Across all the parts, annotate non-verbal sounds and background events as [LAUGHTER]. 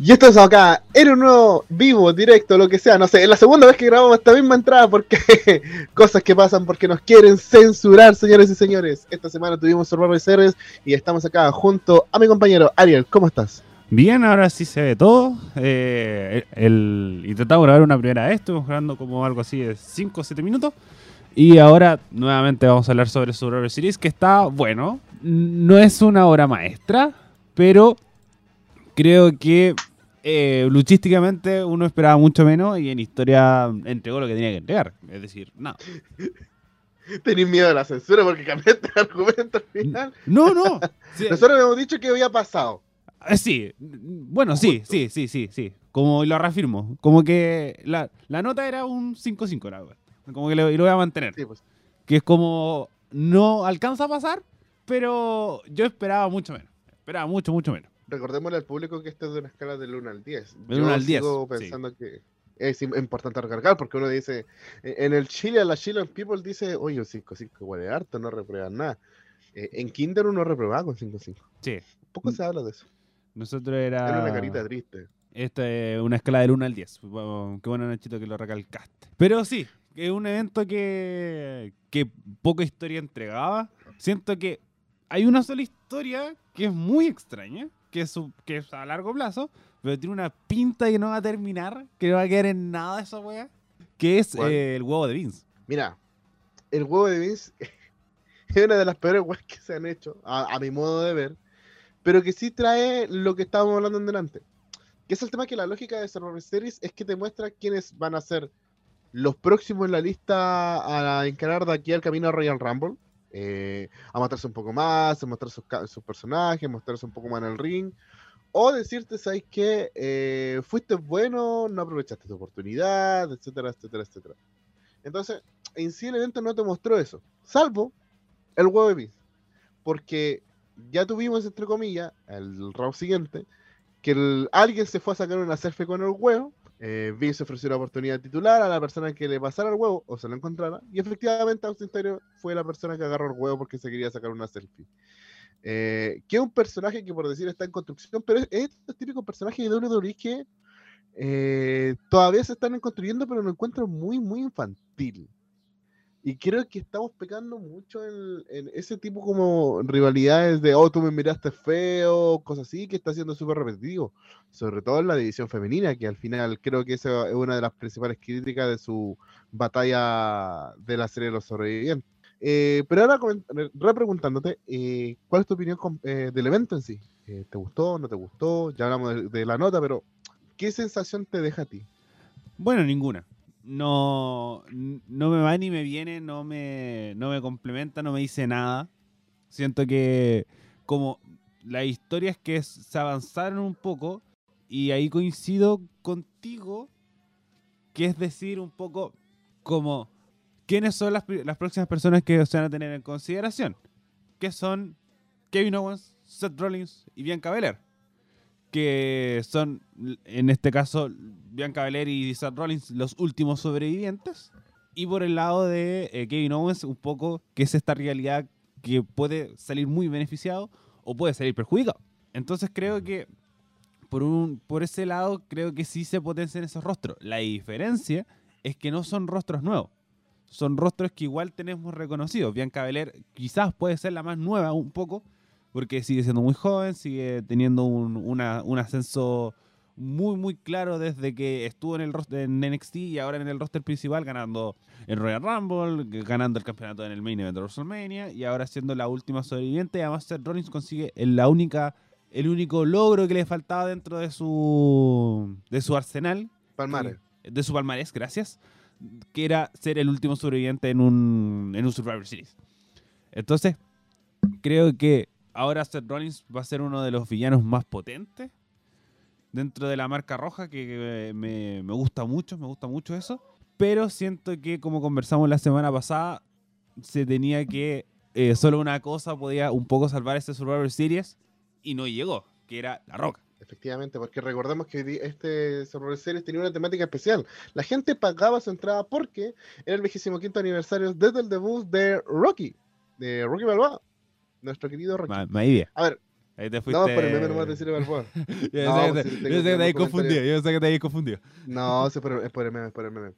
Y estamos acá en un nuevo vivo, directo, lo que sea. No sé, es la segunda vez que grabamos esta misma entrada porque [LAUGHS] cosas que pasan porque nos quieren censurar, señores y señores. Esta semana tuvimos Survivor Series y estamos acá junto a mi compañero Ariel. ¿Cómo estás? Bien, ahora sí se ve todo. Eh, el, intentamos grabar una primera vez, estuvimos grabando como algo así de 5 o 7 minutos. Y ahora nuevamente vamos a hablar sobre Survivor Series, que está bueno. No es una obra maestra, pero creo que eh, luchísticamente uno esperaba mucho menos y en historia entregó lo que tenía que entregar. Es decir, no. [LAUGHS] Tenís miedo de la censura porque cambiaste el argumento al final. No, no. [LAUGHS] Nosotros habíamos dicho que había pasado. Eh, sí, bueno, sí, sí, sí, sí, sí. Como lo reafirmo. Como que la, nota era un 5-5, la verdad. Como que lo, lo voy a mantener. Pues. Que es como no alcanza a pasar, pero yo esperaba mucho menos. Esperaba mucho, mucho menos recordémosle al público que esto es de una escala del 1 al 10. Del 1 al 10. Sigo pensando que es importante recargar porque uno dice, e-, en el Chile, a la Chile People dice, oye, 5-5 igual es harto, no reprueban nada. Eh, en Kinder uno reprueba con 5-5. Sí. Poco se habla de eso. Nosotros era... Era una carita triste. Esta es una escala del 1 al 10. Qué bueno, Nachito, que lo recalcaste. Pero sí, es un evento que, que poca historia entregaba. Siento que hay una sola historia que es muy extraña, que es, que es a largo plazo, pero tiene una pinta que no va a terminar, que no va a quedar en nada esa wea, que es eh, el huevo de Vince. Mira, el huevo de Vince [LAUGHS] es una de las peores weas que se han hecho, a, mi modo de ver, pero que sí trae lo que estábamos hablando en delante. Que es el tema que la lógica de Survivor Series es que te muestra quiénes van a ser los próximos en la lista a encarar de aquí al camino a Royal Rumble eh, a mostrarse un poco más, a mostrar sus, sus, personajes, mostrarse un poco más en el ring, o decirte, ¿sabes qué? Eh, fuiste bueno, no aprovechaste tu oportunidad, etcétera, etcétera, etcétera. Entonces, en sí el evento no te mostró eso, salvo el huevo de Vince, porque ya tuvimos, entre comillas, el round siguiente, que alguien se fue a sacar una selfie con el huevo, eh, Vince ofreció la oportunidad titular a la persona que le pasara el huevo o se lo encontrara. Y efectivamente Austin Theory fue la persona que agarró el huevo porque se quería sacar una selfie. Eh, que es un personaje que por decir está en construcción, pero es, es típico personaje de WWE que eh, todavía se están construyendo, pero lo encuentro muy, muy infantil. Y creo que estamos pecando mucho en, ese tipo como rivalidades de, oh, tú me miraste feo, cosas así, que está siendo súper repetitivo. Sobre todo en la división femenina, que al final creo que esa es una de las principales críticas de su batalla de la serie de los sobrevivientes. Eh, pero ahora, repreguntándote, eh, ¿cuál es tu opinión eh, del evento en sí? ¿Te gustó, no te gustó? Ya hablamos de la nota, pero ¿qué sensación te deja a ti? Bueno, ninguna no, no me va ni me viene, no me, no me complementa, no me dice nada. Siento que como las historias que se avanzaron un poco y ahí coincido contigo, que es decir un poco como quiénes son las, las próximas personas que se van a tener en consideración, que son Kevin Owens, Seth Rollins y Bianca Belair que son, en este caso, Bianca Belair y Seth Rollins los últimos sobrevivientes. Y por el lado de eh, Kevin Owens, un poco que es esta realidad que puede salir muy beneficiado o puede salir perjudicado. Entonces creo que por, un, por ese lado creo que sí se potencian esos rostros. La diferencia es que no son rostros nuevos. Son rostros que igual tenemos reconocidos. Bianca Belair quizás puede ser la más nueva un poco, porque sigue siendo muy joven, sigue teniendo un, ascenso muy, muy claro desde que estuvo en el roster, en NXT y ahora en el roster principal, ganando el Royal Rumble, ganando el campeonato en el Main Event de WrestleMania y ahora siendo la última sobreviviente. Además, Seth Rollins consigue la única, el único logro que le faltaba dentro de su, de su arsenal. Palmares. De su palmarés, gracias. Que era ser el último sobreviviente en un, en un Survivor Series. Entonces, creo que ahora Seth Rollins va a ser uno de los villanos más potentes dentro de la marca roja, que me, gusta mucho, me gusta mucho eso. Pero siento que, como conversamos la semana pasada, se tenía que. Eh, solo una cosa podía un poco salvar este Survivor Series y no llegó, que era la roca. Efectivamente, porque recordemos que este Survivor Series tenía una temática especial. La gente pagaba su entrada porque era el 25 aniversario desde el debut de Rocky, de Rocky Balboa nuestro querido Rocky. A ver, Ahí te fuiste. [LAUGHS] No, por el meme nomás de Cine Balboa. yo No, sé que pues te- sí, yo sé que te habéis confundido. Yo sé que te habéis confundido. No, es por, es por el meme, es por el meme.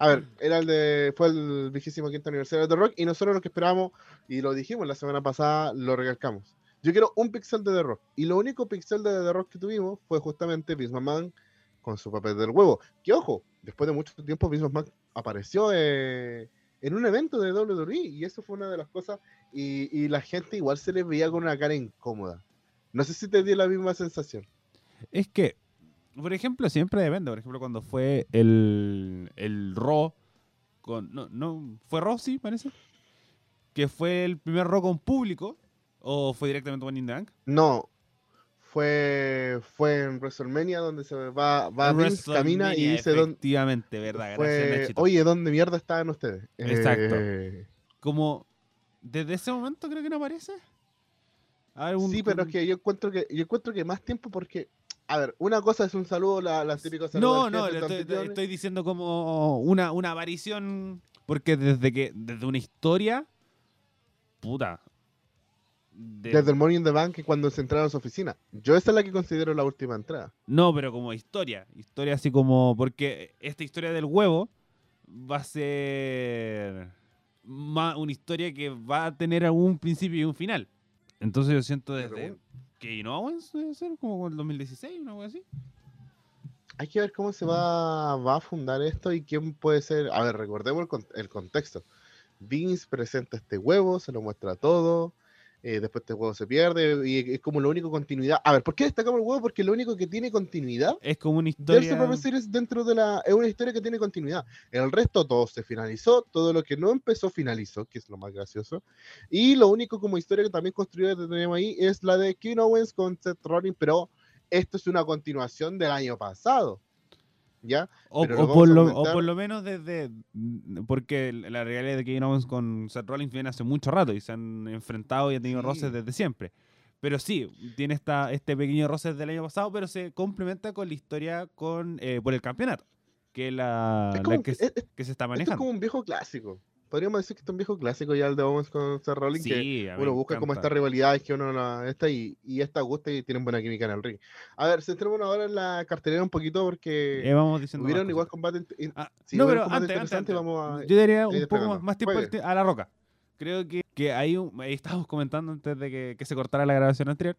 A ver, era el de, fue el vigésimo quinto aniversario de The Rock y nosotros lo que esperábamos, y lo dijimos la semana pasada, lo recalcamos. Yo quiero un pixel de The Rock. Y lo único pixel de The Rock que tuvimos fue justamente Vince McMahon con su papel del huevo. Que ojo, después de mucho tiempo Vince McMahon apareció eh, en un evento de WWE y eso fue una de las cosas. Y, y la gente igual se le veía con una cara incómoda. No sé si te dio la misma sensación. Es que, por ejemplo, siempre depende. Por ejemplo, cuando fue el, el Raw con. No, no, ¿fue Raw, sí, parece? Que fue el primer Raw con público. ¿O fue directamente Money in the Bank? No, fue, fue en WrestleMania donde se va, va Vince, camina y dice dónde, Efectivamente, verdad. Fue, oye, ¿dónde mierda estaban ustedes? Exacto. Eh, Como. Desde ese momento creo que no aparece. Algún- sí, pero es que yo encuentro que yo encuentro que más tiempo porque, a ver, una cosa es un saludo, la, las típicas saludos No, no, tu estoy, diciendo como una, una aparición. Porque desde que. Desde una historia. Puta. De- desde el Morning in the Bank cuando se entraron a su oficina. Yo esa es la que considero la última entrada. No, pero como historia. Historia así como. Porque esta historia del huevo va a ser. ma- una historia que va a tener algún principio y un final. Entonces yo siento desde. Que no Owens debe ser como el 2016, una cosa así. Hay que ver cómo se va, va a fundar esto y quién puede ser. A ver, recordemos el contexto. Vince presenta este huevo, se lo muestra todo. Eh, después este huevo se pierde y es como la única continuidad. A ver, ¿por qué destacamos el huevo? Porque lo único que tiene continuidad Es como una historia. Survivor Series dentro de la. Es una historia que tiene continuidad. El resto todo se finalizó, todo lo que no empezó finalizó, que es lo más gracioso. Y lo único como historia que también construido que tenemos ahí es la de Kevin Owens con Seth Rollins, pero esto es una continuación del año pasado. ¿Ya? O, por lo, o comentar. por lo menos desde. Porque la realidad de Kevin Owens con Seth Rollins viene hace mucho rato y se han enfrentado y han tenido Sí. roces desde siempre. Pero sí, tiene esta, este pequeño roce del año pasado, pero se complementa con la historia con eh, por el campeonato, que es la, Es la que, es- se- es- que se está esto es manejando. como un viejo clásico. Podríamos decir que es un viejo clásico ya el de Owens con Seth Rollins, que Sí, mí uno busca como encanta. estas rivalidades que uno la, esta y, y esta gusta y tienen buena química en el ring. A ver, centrémonos ahora en la cartelera un poquito porque Eh, vamos diciendo hubieron igual combates. in- Ah, no, pero antes, antes, vamos a- Yo daría un poco más, más tiempo a la roca. Creo que, que hay un, ahí estábamos comentando antes de que, que se cortara la grabación anterior,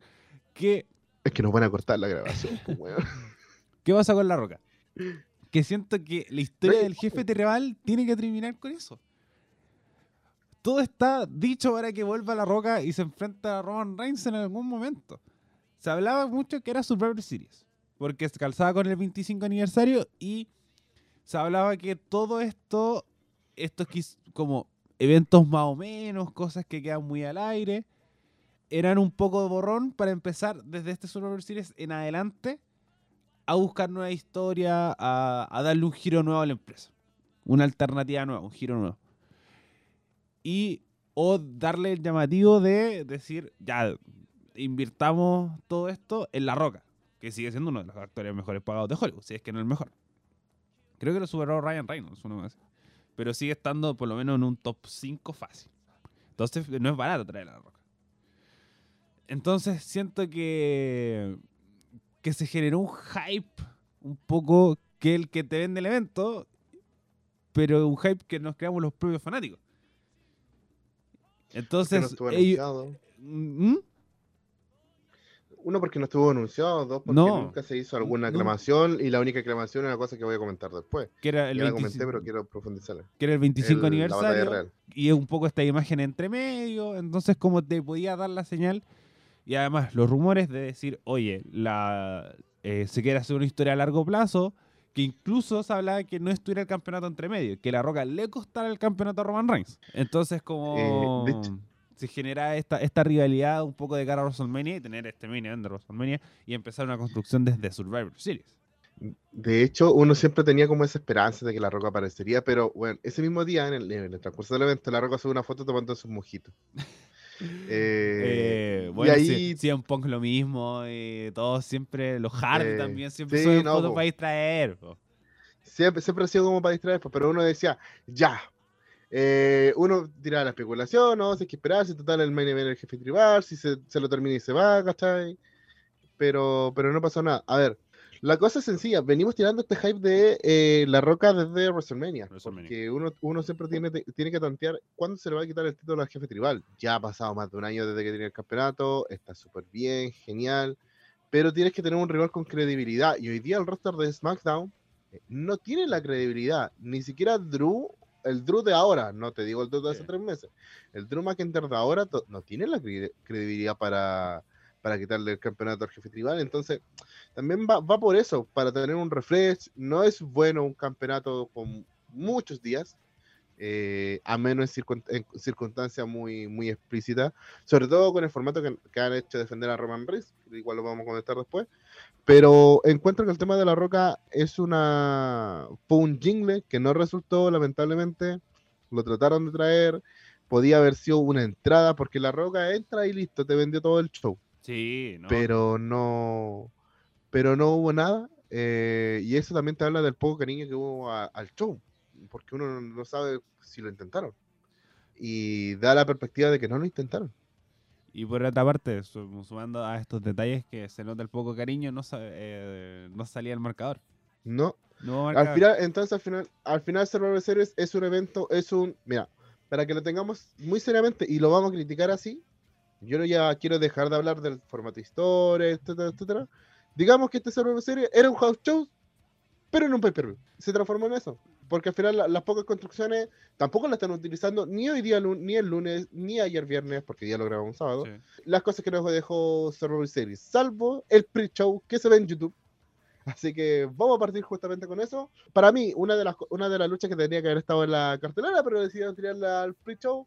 que Es que nos van a cortar la grabación, [LAUGHS] pues. ¿Qué pasa con La Roca? Que siento que la historia del jefe tribal tiene que terminar con eso. Todo está dicho para que vuelva La Roca y se enfrenta a Roman Reigns en algún momento. Se hablaba mucho que era Survivor Series, porque se calzaba con el 25 aniversario y se hablaba que todo esto, estos como eventos más o menos, cosas que quedan muy al aire, eran un poco de borrón para empezar desde este Survivor Series en adelante a buscar nueva historia, a, a darle un giro nuevo a la empresa. Una alternativa nueva, un giro nuevo. Y o darle el llamativo de decir, ya, invirtamos todo esto en La Roca, que sigue siendo uno de los actores mejores pagados de Hollywood, si es que no el mejor. Creo que lo superó Ryan Reynolds, uno más. Pero sigue estando por lo menos en un top 5 fácil. Entonces no es barato traer a La Roca. Entonces siento que que se generó un hype un poco que el que te vende el evento, pero un hype que nos creamos los propios fanáticos. Entonces, no estuvo ellos- anunciado. ¿Mm? Uno, porque no estuvo anunciado. Dos, porque No. nunca se hizo alguna No. aclamación. Y la única aclamación es una cosa que voy a comentar después. que era el Ya la 25, comenté, pero quiero profundizarla. que era el 25 El- la batalla aniversario y es un poco esta imagen entre medio, entonces como te podía dar la señal y además los rumores de decir, oye, la eh, se quiere hacer una historia a largo plazo, que incluso se hablaba que no estuviera el campeonato entre medio, que la Roca le costara el campeonato a Roman Reigns. Entonces como Eh, de hecho- se genera esta, esta rivalidad un poco de cara a WrestleMania y tener este mini de WrestleMania y empezar una construcción desde Survivor Series. De hecho, uno siempre tenía como esa esperanza de que la roca aparecería, pero bueno, ese mismo día, en el, en el transcurso del evento, la roca sube una foto tomando sus mojitos. Eh, Eh, bueno, y ahí, sí, un punk lo mismo, y todos siempre, los Hardy Eh, también siempre sí, suben no, fotos po. para distraer. po. siempre, siempre ha sido como para distraer, pues, pero uno decía, ya, Eh, uno tira la especulación, no, si hay que esperar, si total el main event el jefe tribal, si se, se lo termina y se va, ¿cachai? Pero, pero no pasó nada. A ver, la cosa es sencilla, venimos tirando este hype de eh, La Roca desde WrestleMania, WrestleMania. porque uno, uno siempre tiene, tiene que tantear cuándo se le va a quitar el título al jefe tribal. Ya ha pasado más de un año desde que tiene el campeonato, está súper bien, genial, pero tienes que tener un rival con credibilidad, y hoy día el roster de SmackDown eh, no tiene la credibilidad, ni siquiera Drew, el Drew de ahora, no te digo el Drew de hace Sí. tres meses, el Drew McIntyre de ahora no tiene la cre- credibilidad para, para quitarle el campeonato al jefe tribal, entonces también va, va por eso, para tener un refresh. No es bueno un campeonato con muchos días, eh, a menos en, circun- en circunstancias muy, muy explícitas, sobre todo con el formato que, que han hecho defender a Roman Reigns, igual lo vamos a comentar después. Pero encuentro que el tema de la roca es una. fue un jingle que no resultó, lamentablemente. Lo trataron de traer. Podía haber sido una entrada, porque la roca entra y listo, te vendió todo el show Sí, no. pero no pero no hubo nada eh, y eso también te habla del poco cariño que hubo a- al show porque uno no- no sabe si lo intentaron y da la perspectiva de que no lo intentaron Y por otra parte, su- sumando a estos detalles que se nota el poco cariño, no, eh, no salía el marcador. no No al final entonces al final al final Survivor Series es un evento es un mira para que lo tengamos muy seriamente y lo vamos a criticar así yo no ya quiero dejar de hablar del formato historia etcétera etcétera digamos que este Survivor Series era un house show pero en un pay-per-view. Se transformó en eso. Porque al final la- las pocas construcciones tampoco las están utilizando ni hoy día, ni el lunes, ni ayer viernes, porque ya lo grabamos un sábado. Sí. Las cosas que nos dejó Survivor Series, salvo el pre-show que se ve en YouTube. Así que vamos a partir justamente con eso. Para mí, una de las, una de las luchas que tendría que haber estado en la cartelera, pero decidieron tirarla al pre-show.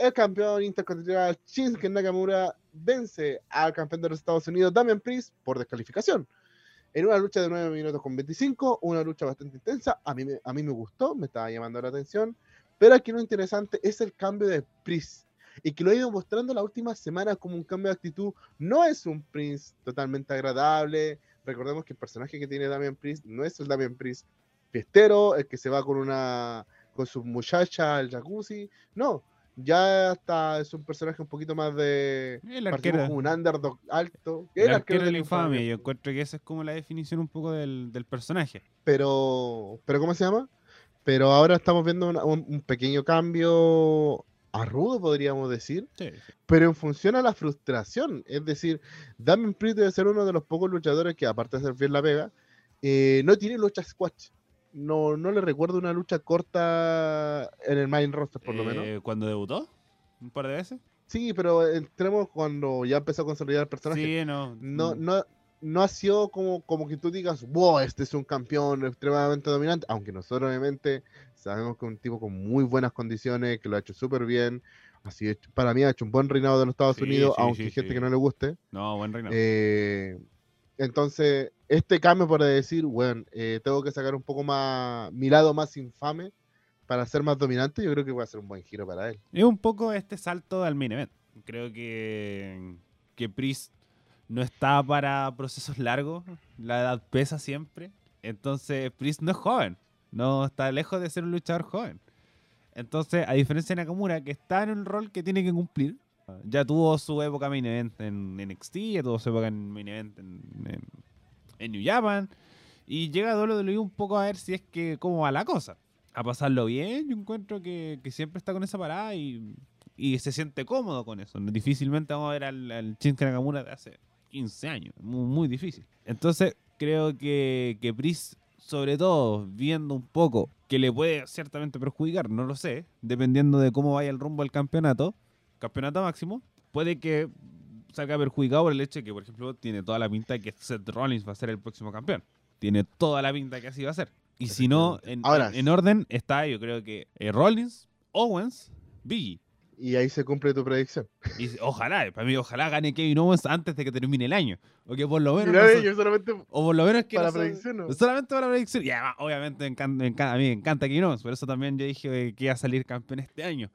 El campeón intercontinental Shinsuke Nakamura vence al campeón de los Estados Unidos, Damian Priest, por descalificación en una lucha de 9 minutos con 25, una lucha bastante intensa. A mí, a mí me gustó, me estaba llamando la atención. Pero aquí lo interesante es el cambio de Priest. Y que lo ha ido mostrando las últimas semanas como un cambio de actitud. No es un Prince totalmente agradable. Recordemos que el personaje que tiene Damian Priest no es el Damian Priest fiestero, el que se va con una con su muchacha al jacuzzi. No, ya está, es un personaje un poquito más de. El arquero, como un underdog alto. el arquero de la infamia. Yo encuentro que esa es como la definición un poco del, del personaje. pero, pero ¿cómo se llama? Pero ahora estamos viendo una- un, un pequeño cambio a rudo, podríamos decir, Sí. pero en función a la frustración. Es decir, Damien Priest debe ser uno de los pocos luchadores que, aparte de hacer bien la pega, eh, no tiene lucha squash. No, no le recuerdo una lucha corta en el main roster, por lo menos. Eh, Cuando debutó, un par de veces. Sí, pero entremos cuando ya empezó a consolidar el personaje. Sí, no. no, mm, no, no ha sido como, como que tú digas, wow, este es un campeón extremadamente dominante, aunque nosotros obviamente sabemos que es un tipo con muy buenas condiciones, que lo ha hecho súper bien, así para mí ha hecho un buen reinado de los Estados Sí, Unidos, sí, aunque sí, hay gente que no le guste. No, buen reinado. Eh, entonces, este cambio para decir, bueno, eh, tengo que sacar un poco más, mi lado más infame para ser más dominante, yo creo que va a ser un buen giro para él. Es un poco este salto al main event. Creo que, que Priest no está para procesos largos. La edad pesa siempre. Entonces, Priest no es joven. No está lejos de ser un luchador joven. Entonces, a diferencia de Nakamura, que está en un rol que tiene que cumplir, ya tuvo su época main event en NXT, ya tuvo su época en main event en, en- en New Japan, y llega WWE un poco a ver si es que cómo va la cosa. A pasarlo bien, yo encuentro que, siempre está con esa parada y, se siente cómodo con eso. Difícilmente vamos a ver al, al Shinsuke Nakamura de hace 15 años, muy, muy difícil. Entonces, creo que, que Priest, sobre todo, viendo un poco que le puede ciertamente perjudicar, no lo sé, dependiendo de cómo vaya el rumbo del campeonato, campeonato máximo, puede que salga perjudicado por el hecho de que, por ejemplo, tiene toda la pinta de que Seth Rollins va a ser el próximo campeón. Tiene toda la pinta que así va a ser. Y si no, en, Ahora- en- en orden está, yo creo que eh, Rollins, Owens, Biggie. Y ahí se cumple tu predicción. Y ojalá, para mí, ojalá gane Kevin Owens antes de que termine el año. O que por lo menos. Mira, no so- yo solamente o por lo menos que para no predicción, ¿no? Solamente para predicción. Y además, obviamente, me encanta, me encanta- a mí me encanta Kevin Owens. Por eso también yo dije que iba a salir campeón este año.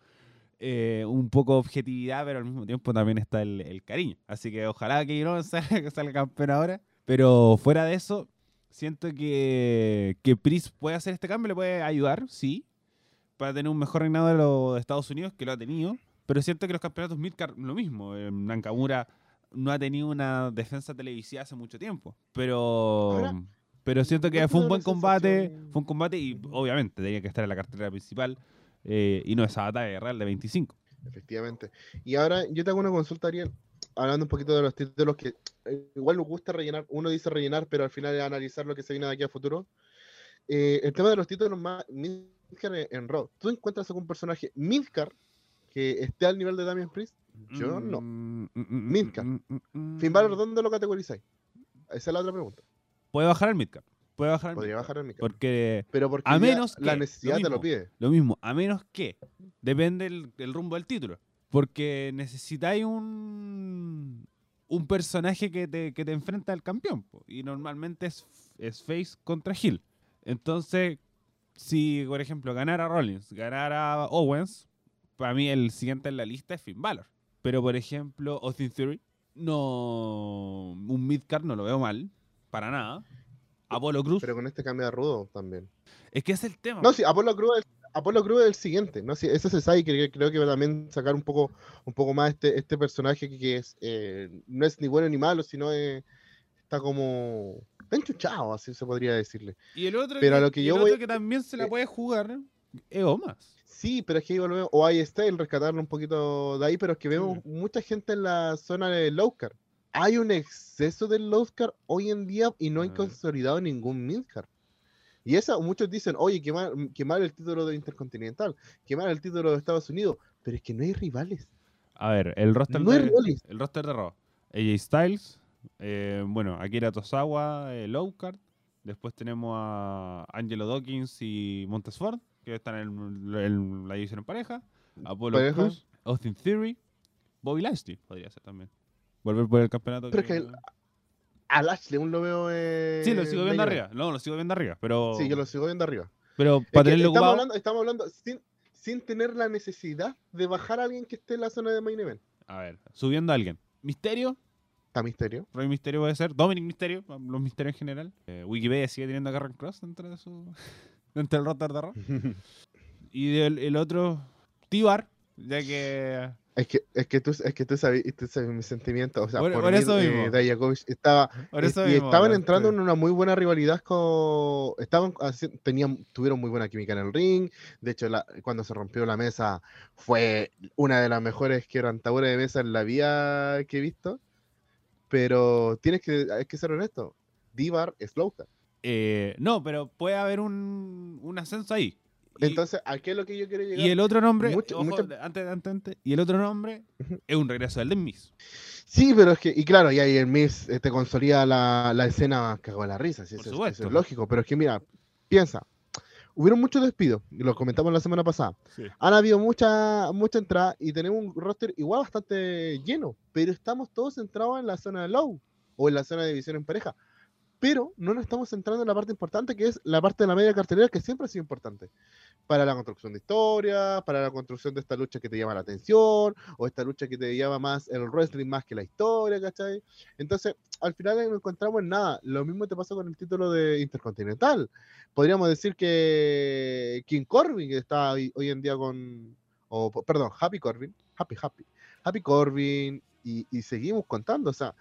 Eh, un poco objetividad, pero al mismo tiempo también está el, el cariño. Así que ojalá que Owens [LAUGHS] salga, salga campeón ahora. Pero fuera de eso, siento que, que Priest puede hacer este cambio, le puede ayudar, sí. para tener un mejor reinado de los Estados Unidos, que lo ha tenido. Pero siento que los campeonatos Midcard, lo mismo. Eh, Nakamura no ha tenido una defensa televisiva hace mucho tiempo. Pero. Ahora, pero siento que fue un buen combate. Fue un combate y obviamente tenía que estar en la cartera principal. Eh, y no esa batalla real de 25. Efectivamente. Y ahora yo te hago una consulta, Ariel, hablando un poquito de los títulos que eh, igual nos gusta rellenar. Uno dice rellenar, pero al final es analizar lo que se viene de aquí a futuro. Eh, el tema de los títulos más Midcar en, en Raw. ¿Tú encuentras algún personaje Midcar que esté al nivel de Damian Priest? Yo no. Mm, mm, mm, Midcard. mm, mm, mm. Finn Balor, ¿dónde lo categorizáis? Esa es la otra pregunta. Puede bajar al Midcard. Puede bajar al Podría bajar el Midcar. Porque Pero porque a menos la que, necesidad te lo pide. Lo mismo, a menos que depende el, el rumbo del título. Porque necesitáis un, un personaje que te, que te enfrenta al campeón. po, Y normalmente es, es face contra heel. Entonces, si por ejemplo ganara Rollins, ganara Owens, para mí el siguiente en la lista es Finn Balor. Pero por ejemplo, Austin Theory, no. Un midcard no lo veo mal, para nada. Apolo Cruz, Pero con este cambio de rudo también. es que es el tema. No, sí, Apolo Cruz es, Apolo Cruz es el siguiente, ¿no? Sí, ese se sabe que que creo que va a también sacar un poco, un poco más este, este personaje que, que es, eh, no es ni bueno ni malo, sino es- está como está enchuchado, así se podría decirle. Y el otro, Pero a que, lo que yo el voy- otro que también se la eh, puede jugar es Omas. Sí, pero es que ahí volvemos, o ahí está el rescatarlo un poquito de ahí, pero es que vemos mucha gente en la zona de Lowcar. Hay un exceso del Lowcar hoy en día y no hay Ah. consolidado ningún Midcar. Y eso muchos dicen, oye, qué mal el título de Intercontinental, qué mal el título de Estados Unidos, pero es que no hay rivales. A ver, el roster No hay de, rivales. el roster de Raw. AJ Styles, eh, bueno, Akira Tosawa, eh, Lowcard. Después tenemos a Angelo Dawkins y Montesford, que están en, en la división en pareja. Apolo Pareja. Cruz, Austin Theory, Bobby Lashley podría ser también. Volver por el campeonato. Pero es que A Lashley aún lo veo. Eh, Sí, lo sigo viendo arriba. No, lo sigo viendo arriba. Pero, Sí, yo lo sigo viendo arriba. pero Es para que tenerlo estamos, hablando, estamos hablando sin, sin tener la necesidad de bajar a alguien que esté en la zona de main event. A ver, subiendo a alguien. Misterio, Está misterio. Rey Misterio puede ser. Dominic Misterio, los misterios en general. Eh, Wikipedia sigue teniendo a Karen Cross dentro de su. [LAUGHS] dentro del roster de Raw. [LAUGHS] Y del, el otro, T-Bar, ya que. Es que, es que tú, es que tú sabes, tú sabes mis sentimientos. O sea, Por- por, por mí, eso eh, mismo. Dijakovic estaba. Por eso y mismo, estaban entrando en una muy buena rivalidad con. Estaban tenían, tuvieron muy buena química en el ring. De hecho, la- cuando se rompió la mesa, fue una de las mejores quebrantaduras de mesa en la vida que he visto. Pero tienes que, hay que ser honesto. Divar es Lowcar. Eh, no, pero puede haber un, un ascenso ahí. Entonces, ¿a qué es lo que yo quiero llegar? y el otro nombre, mucho- ojo, mucha- antes, antes, antes, y el otro nombre es un regreso del Miz. Sí, pero es que, y claro, y ahí el Miss eh, te consolida la, la escena cagó de la risa, sí, Por eso, es- eso supuesto. es lógico, pero es que mira, piensa, hubieron muchos despidos, lo comentamos la semana pasada, han habido mucha, mucha entrada y tenemos un roster igual bastante lleno, pero estamos todos centrados en la zona de low o en la zona de división en pareja, pero no nos estamos centrando en la parte importante que es la parte de la media cartelera que siempre ha sido importante para la construcción de historia, para la construcción de esta lucha que te llama la atención, o esta lucha que te llama más el wrestling más que la historia, ¿cachai? Entonces, al final no encontramos en nada. Lo mismo te pasa con el título de Intercontinental. Podríamos decir que King Corbin, que está hoy, hoy en día con, o perdón, Happy Corbin, Happy Happy, Happy Corbin, y, y seguimos contando, o sea,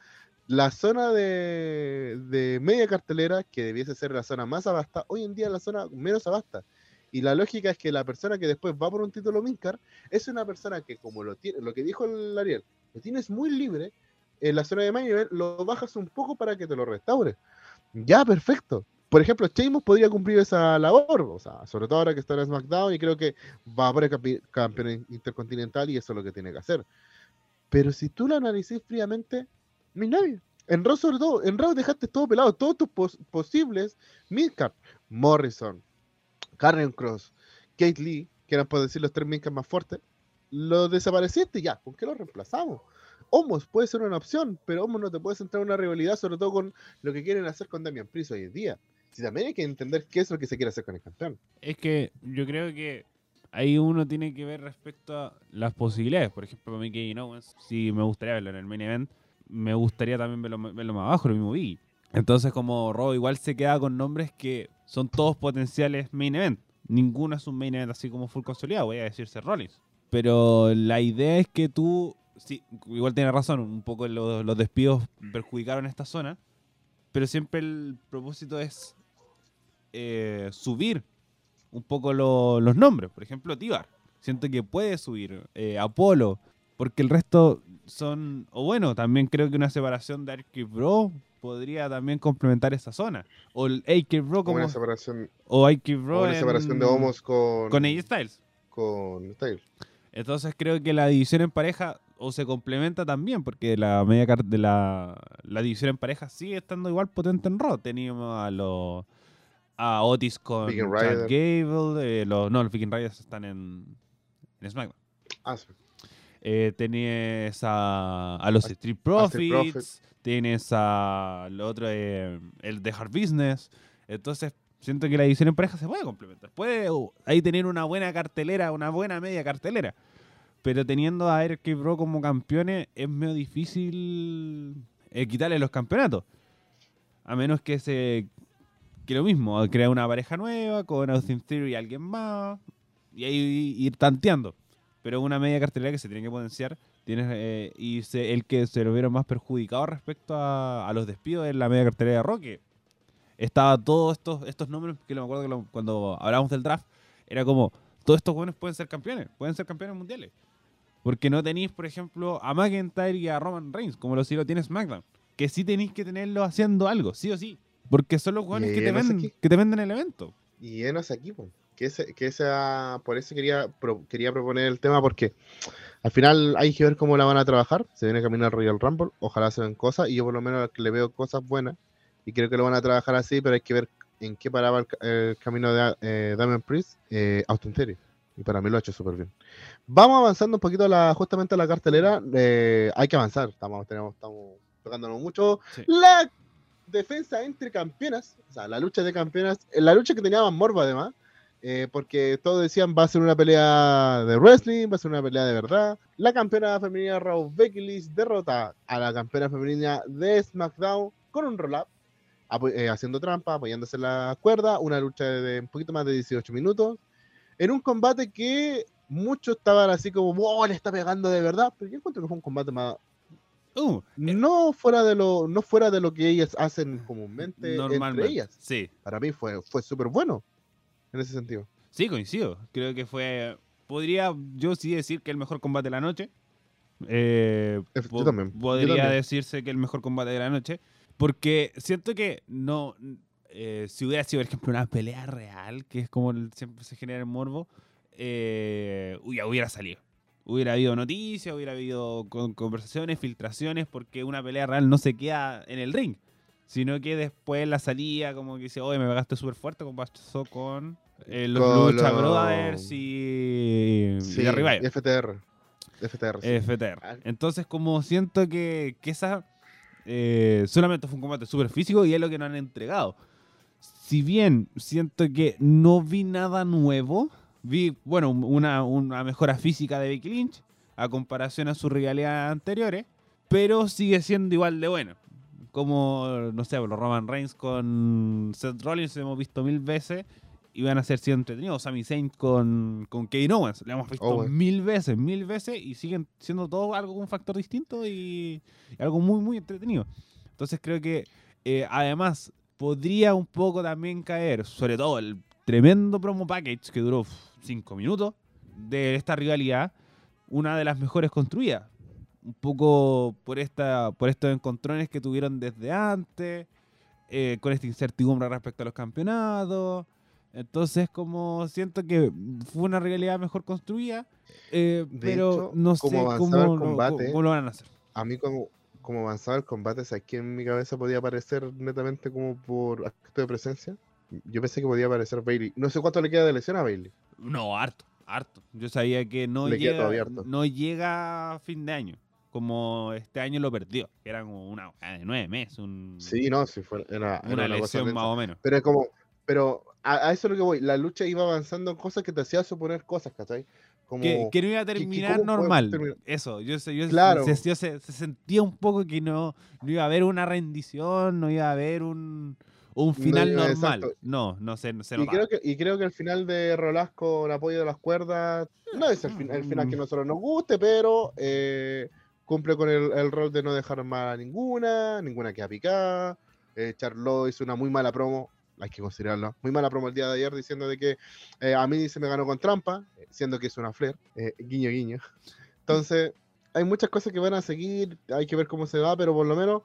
la zona de, media cartelera, que debiese ser la zona más abasta, hoy en día es la zona menos abasta. Y la lógica es que la persona que después va por un título Mincar es una persona que, como lo tiene, lo que dijo el Ariel, lo tienes muy libre, en la zona de main lo bajas un poco para que te lo restaure. Ya, perfecto. Por ejemplo, Sheamus podría cumplir esa labor, o sea, sobre todo ahora que está en SmackDown y creo que va a campe- campeón intercontinental y eso es lo que tiene que hacer. Pero si tú lo analizas fríamente, no nadie. En Raw sobre todo, en Raw dejaste todo pelado, todos tus pos- posibles midcard, Morrison, Karen Cross, Kate Lee, que eran por decir los tres midcard más fuertes, lo desapareciste ya, ¿con qué lo reemplazamos? Homos puede ser una opción, pero Homos no te puedes entrar en una rivalidad, sobre todo con lo que quieren hacer con Damian Priest hoy en día. Si también hay que entender qué es lo que se quiere hacer con el campeón. Es que yo creo que ahí uno tiene que ver respecto a las posibilidades. Por ejemplo, Kevin Owens, si me gustaría verlo en el main event, me gustaría también verlo, verlo más abajo, lo mismo Biggie. Entonces, como Raw igual se queda con nombres que son todos potenciales main event. ninguno es un main event así como full consolidado, voy a decirse Rollins. Pero la idea es que tú, sí, igual tienes razón, un poco los, los despidos perjudicaron esta zona, pero siempre el propósito es eh, subir un poco lo- los nombres. Por ejemplo, Tibar. Siento que puede subir. eh, Apolo. Porque el resto son. O bueno, también creo que una separación de Arcade Bro podría también complementar esa zona. O el Arcade Bro Como una separación, O Arcade Bro. una en- separación de homos con, Con AJ Styles. con Styles. Entonces creo que la división en pareja o se complementa también, porque la media de la, la división en pareja sigue estando igual potente en Raw. Teníamos a los a Otis con Chad. Gable, eh, los, no, los Viking Riders están en, en SmackDown. Ah, sí. Eh, tenías a, a los A- Street Profits, tienes a lo otro, eh, el de Hard Business. Entonces, siento que la división en pareja se puede complementar. Puede uh, ahí tener una buena cartelera, una buena media cartelera. Pero teniendo a Eric y Bro como campeones, es medio difícil eh, quitarle los campeonatos. A menos que se. Que lo mismo, crear una pareja nueva con Austin Theory y alguien más. Y ahí ir tanteando. Pero una media cartelera que se tiene que potenciar. Tienes, eh, y se- el que se lo vieron más perjudicado respecto a, a los despidos es la media cartelera de Roque. Estaba todos estos, estos nombres que me acuerdo que lo- cuando hablábamos del draft, era como, todos estos jóvenes pueden ser campeones, pueden ser campeones mundiales. Porque no tenéis, por ejemplo, a McIntyre y a Roman Reigns, como lo sí lo tiene SmackDown. Que sí tenéis que tenerlo haciendo algo, sí o sí. Porque son los jóvenes Y que te, venden, que te venden el evento. Y enos aquí, po. Que ese, que esa, por eso quería, pro- quería proponer el tema, porque al final hay que ver cómo la van a trabajar. Se viene camino al Royal Rumble, ojalá se ven cosas, y yo por lo menos le veo cosas buenas, y creo que lo van a trabajar así, pero hay que ver en qué paraba el, el camino de eh, Damien Priest, eh, Austin Theory. Y para mí lo ha hecho súper bien. Vamos avanzando un poquito a la, justamente a la cartelera. eh, hay que avanzar, estamos, tenemos, estamos tocándonos mucho. Sí. La defensa entre campeonas, o sea, la lucha de campeonas, eh, la lucha que tenía más morbo además, eh, porque todos decían va a ser una pelea de wrestling, va a ser una pelea de verdad. La campeona femenina Raw Becky Lynch derrota a la campeona femenina de SmackDown con un roll-up, eh, haciendo trampa, apoyándose en la cuerda, una lucha de un poquito más de 18 minutos, en un combate que muchos estaban así como, wow, le está pegando de verdad, pero yo encuentro que fue un combate más, Uh, no fuera de lo, no fuera de lo que ellas hacen comúnmente entre ellas. Sí, Para mí fue, fue súper bueno en ese sentido. Sí, coincido. Creo que fue. Podría yo sí decir que el mejor combate de la noche. Eh, yo también, yo Podría también. decirse que el mejor combate de la noche. Porque siento que no. eh, si hubiera sido, por ejemplo, una pelea real, que es como el- siempre se genera el morbo, eh, ya hubiera salido. Hubiera habido noticias, hubiera habido con- conversaciones, filtraciones, porque una pelea real no se queda en el ring. Sino que después la salía, como que dice, oye, me pegaste súper fuerte, como pasó con eh, los Con Lucha Brothers y, y Sí, Derry Riot. FTR. FTR. sí. FTR. Ah. Entonces, como siento que, que esa eh, solamente fue un combate súper físico y es lo que nos han entregado. Si bien siento que no vi nada nuevo, vi, bueno, una, una mejora física de Becky Lynch a comparación a sus rivalidades anteriores, pero sigue siendo igual de bueno. Como, no sé, los Roman Reigns con Seth Rollins hemos visto mil veces y van a ser siendo entretenidos. Sami Zayn con, con Kevin Owens, lo hemos visto Owens. mil veces, mil veces y siguen siendo todo algo un factor distinto y, y algo muy, muy entretenido. Entonces creo que eh, además podría un poco también caer, sobre todo el tremendo promo package que duró cinco minutos de esta rivalidad, una de las mejores construidas. Un poco por, esta, por estos encontrones que tuvieron desde antes, eh, con esta incertidumbre respecto a los campeonatos. Entonces, como siento que fue una realidad mejor construida, eh, pero hecho, no sé cómo, lo- combate, cómo lo van a hacer. A mí como, como avanzaba el combate, aquí en mi cabeza podía aparecer netamente como por acto de presencia. Yo pensé que podía aparecer Bailey. No sé cuánto le queda de lesión a Bailey. No, harto, harto. Yo sabía que no, Le llega, no llega a fin de año, como este año lo perdió, que era como una de nueve meses, un- Sí, no, sí fue era, una, una lesión más o menos. Pero es como, pero a, a eso es lo que voy. La lucha iba avanzando en cosas que te hacía suponer cosas, ¿cachai? Como, Que, que no iba a que terminar normal. terminar. Eso, yo, sé- yo, Claro. se, yo se, se sentía un poco que no, no iba a haber una rendición, no iba a haber un, un final No, normal. exacto. No, no sé, no se Y creo, que, y creo que el final de Rolas con apoyo de las cuerdas no es el, fin- el final que a nosotros nos guste, pero eh, cumple con el, el rol de no dejar mal a ninguna, ninguna queda picada. Eh, Charlot hizo una muy mala promo, hay que considerarlo, muy mala promo el día de ayer diciendo de que eh, a mí se me ganó con trampa, eh, siendo que es una flair, eh, guiño guiño. Entonces, hay muchas cosas que van a seguir, hay que ver cómo se va, pero por lo menos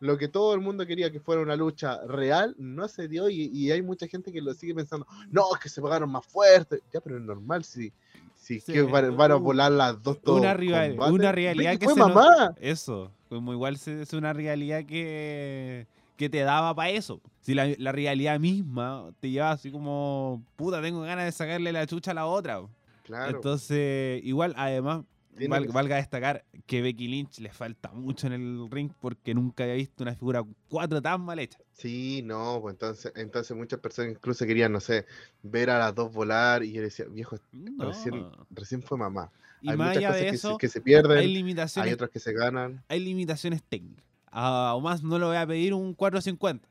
lo que todo el mundo quería que fuera una lucha real no se dio y, y hay mucha gente que lo sigue pensando, no, es que se pegaron más fuerte. Ya, pero es normal si, si Sí, que van, van a volar las dos todo una, rival- una Ve realidad que fue se mamá. Eso, como igual es una realidad que, que te daba para eso. Si la, la realidad misma te lleva así como, puta, tengo ganas de sacarle la chucha a la otra. Claro. Entonces, igual, además, val- valga destacar que Becky Lynch le falta mucho en el ring porque nunca había visto una figura 4 tan mal hecha. Sí, no, pues entonces, entonces muchas personas incluso querían, no sé, ver a las dos volar y yo decía, viejo, No. recién, recién fue mamá. Y hay más muchas allá cosas de que, se, que se pierden, hay hay, otras que se ganan. hay limitaciones técnicas. A más no le voy a pedir un 450.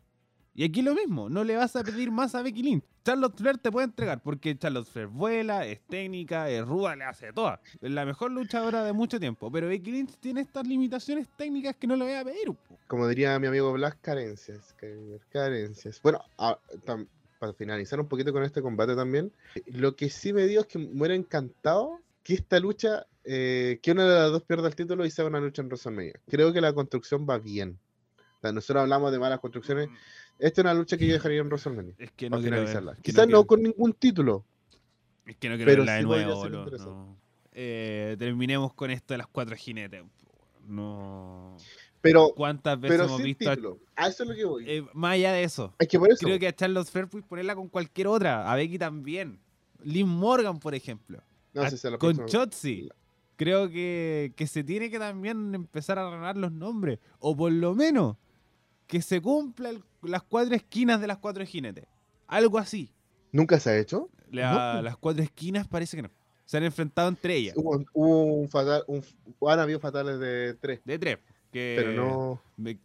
Y aquí lo mismo, no le vas a pedir más a Becky Lynch. Charlotte Flair te puede entregar, porque Charlotte Flair vuela, es técnica, es ruda, le hace de todas. Es la mejor luchadora de mucho tiempo. Pero Becky Lynch tiene estas limitaciones técnicas que no le voy a pedir. Como diría mi amigo Blas, carencias, care- carencias. Bueno, para finalizar un poquito con este combate también, lo que sí me dio es que me hubiera encantado que esta lucha, eh, que una de las dos pierda el título y sea una lucha en WrestleMania. Creo que la construcción va bien. O sea, nosotros hablamos de malas construcciones. Esta es una lucha que yo dejaría en WrestleMania. Es que no Para quiero ver. finalizarla. que Quizás no, quiero- con ningún título. Es que no quiero Pero verla de sí nuevo. no. Eh, terminemos con esto de las cuatro jinetes. No. Pero, ¿Cuántas veces pero hemos visto? a- título. A eso es lo que voy. eh, más allá de eso, es que por eso. creo que a Flair puedes ponerla con cualquier otra. A Becky también. Liv Morgan, por ejemplo. No a- sé si a la con Chotzi. Creo que, que se tiene que también empezar a ganar los nombres. O por lo menos que se cumplan las cuatro esquinas de las cuatro jinetes. Algo así. ¿Nunca se ha hecho? La- No. Las cuatro esquinas parece que no. Se han enfrentado entre ellas. Hubo, hubo un fatal, un, han habido fatales de tres, De tres. Que pero no. me-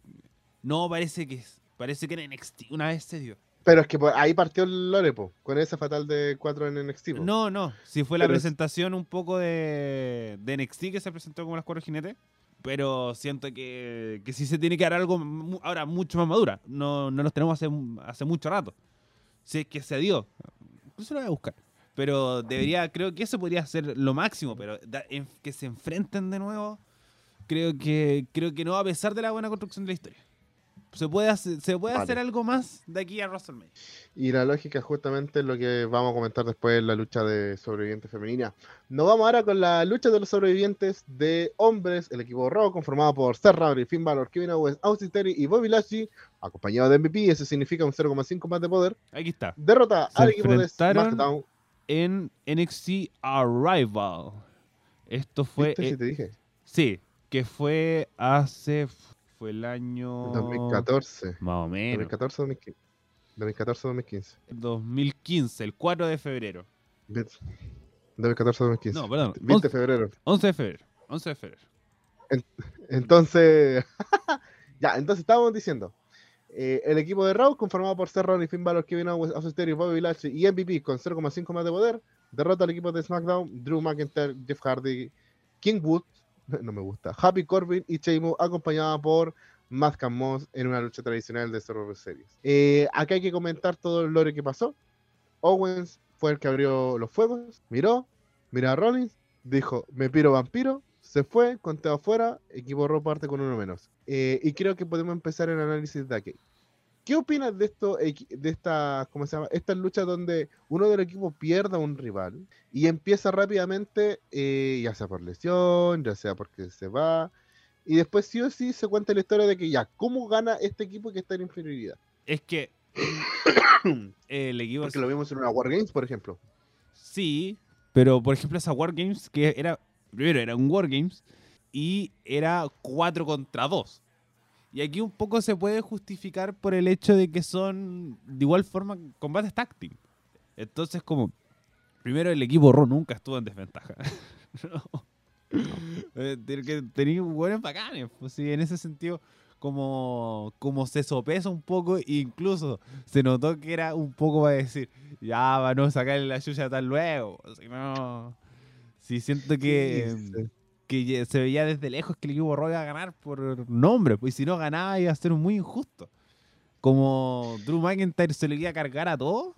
no, parece que parece que en NXT una vez se dio. Pero es que por ahí partió el Lorepo, con esa fatal de 4 en NXT. po. No, no. Si fue la Pero presentación un poco de, de NXT que se presentó como las cuatro jinetes. Pero siento que, que sí se tiene que dar algo ahora mucho más madura. No, no los tenemos hace, hace mucho rato. Si es que se dio. Eso lo voy a buscar. Pero debería, creo que eso podría ser lo máximo. Pero da- en- que se enfrenten de nuevo, creo que, creo que no, a pesar de la buena construcción de la historia. Se puede hacer, se puede Vale. hacer algo más de aquí a WrestleMania. Y la lógica justamente es lo que vamos a comentar después en la lucha de sobrevivientes femenina. Nos vamos ahora con la lucha de los sobrevivientes de hombres, el equipo Raw conformado por Seth Rollins, Finn Balor, Kevin Owens, Austin Theory y Bobby Lashley, acompañado de MVP, eso significa un 0,5 más de poder, Aquí está. derrota Se al equipo de SmackDown. en NXT Arrival. Esto fue. ¿Viste eh, si te dije? sí, que fue hace. Fue el año. 2014. Más o menos. 2014 2015. 2014 2015. 2015, el 4 de febrero. 2014 2015. No, perdón. 20 de 11, febrero. 11 de febrero. 11 de febrero. Entonces, [LAUGHS] ya, entonces estábamos diciendo, eh, el equipo de Raw, conformado por Seth Rollins, Finn Balor, Kevin Owens, Austin Bobby Lashley y MVP con 0,5 más de poder, derrota al equipo de SmackDown, Drew McIntyre, Jeff Hardy, King Wood, [LAUGHS] no me gusta, Happy Corbin y Sheamus, acompañada por Matt Moss en una lucha tradicional de Survivor Series. Eh, acá hay que comentar todo el lore que pasó. Owens fue el que abrió los fuegos, miró, miró a Rollins, dijo, me piro vampiro, se fue, conteo afuera, equipo parte con uno menos. Eh, y creo que podemos empezar el análisis de aquí. ¿Qué opinas de esto, de esta, ¿cómo se llama? Estas luchas donde uno del equipo pierda a un rival y empieza rápidamente, eh, ya sea por lesión, ya sea porque se va, y después sí o sí se cuenta la historia de que ya, ¿cómo gana este equipo que está en inferioridad? Es que. [COUGHS] el equipo. Porque lo vimos en una Wargames, por ejemplo. Sí, pero por ejemplo, esa Wargames que era. Primero era un Wargames y era 4 contra 2. Y aquí un poco se puede justificar por el hecho de que son de igual forma combates táctil. Entonces, como. Primero, el equipo Raw nunca estuvo en desventaja. [LAUGHS] No. Eh, que Tenía buenos bacanes. Pues sí, en ese sentido, como, como se sopesa un poco, incluso se notó que era un poco para decir, ya, va a no sacarle la chucha tan luego. Si no. Sí, siento que, Sí, que se veía desde lejos que el equipo Raw iba a ganar por nombre, pues si no ganaba iba a ser muy injusto. Como Drew McIntyre se le iba a cargar a todos,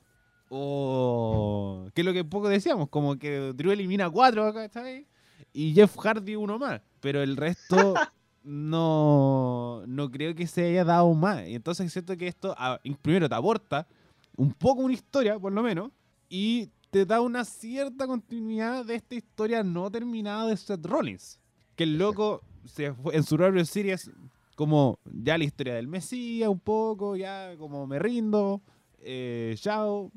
o que es lo que poco decíamos, como que Drew elimina cuatro, ¿cachai? Y Jeff Hardy uno más, pero el resto [LAUGHS] no, no creo que se haya dado más. Y entonces siento que esto, primero te aporta un poco una historia, por lo menos, y te da una cierta continuidad de esta historia no terminada de Seth Rollins. Que el loco se fue, en Survivor Series como ya la historia del Mesías un poco, ya como me rindo, eh, chao,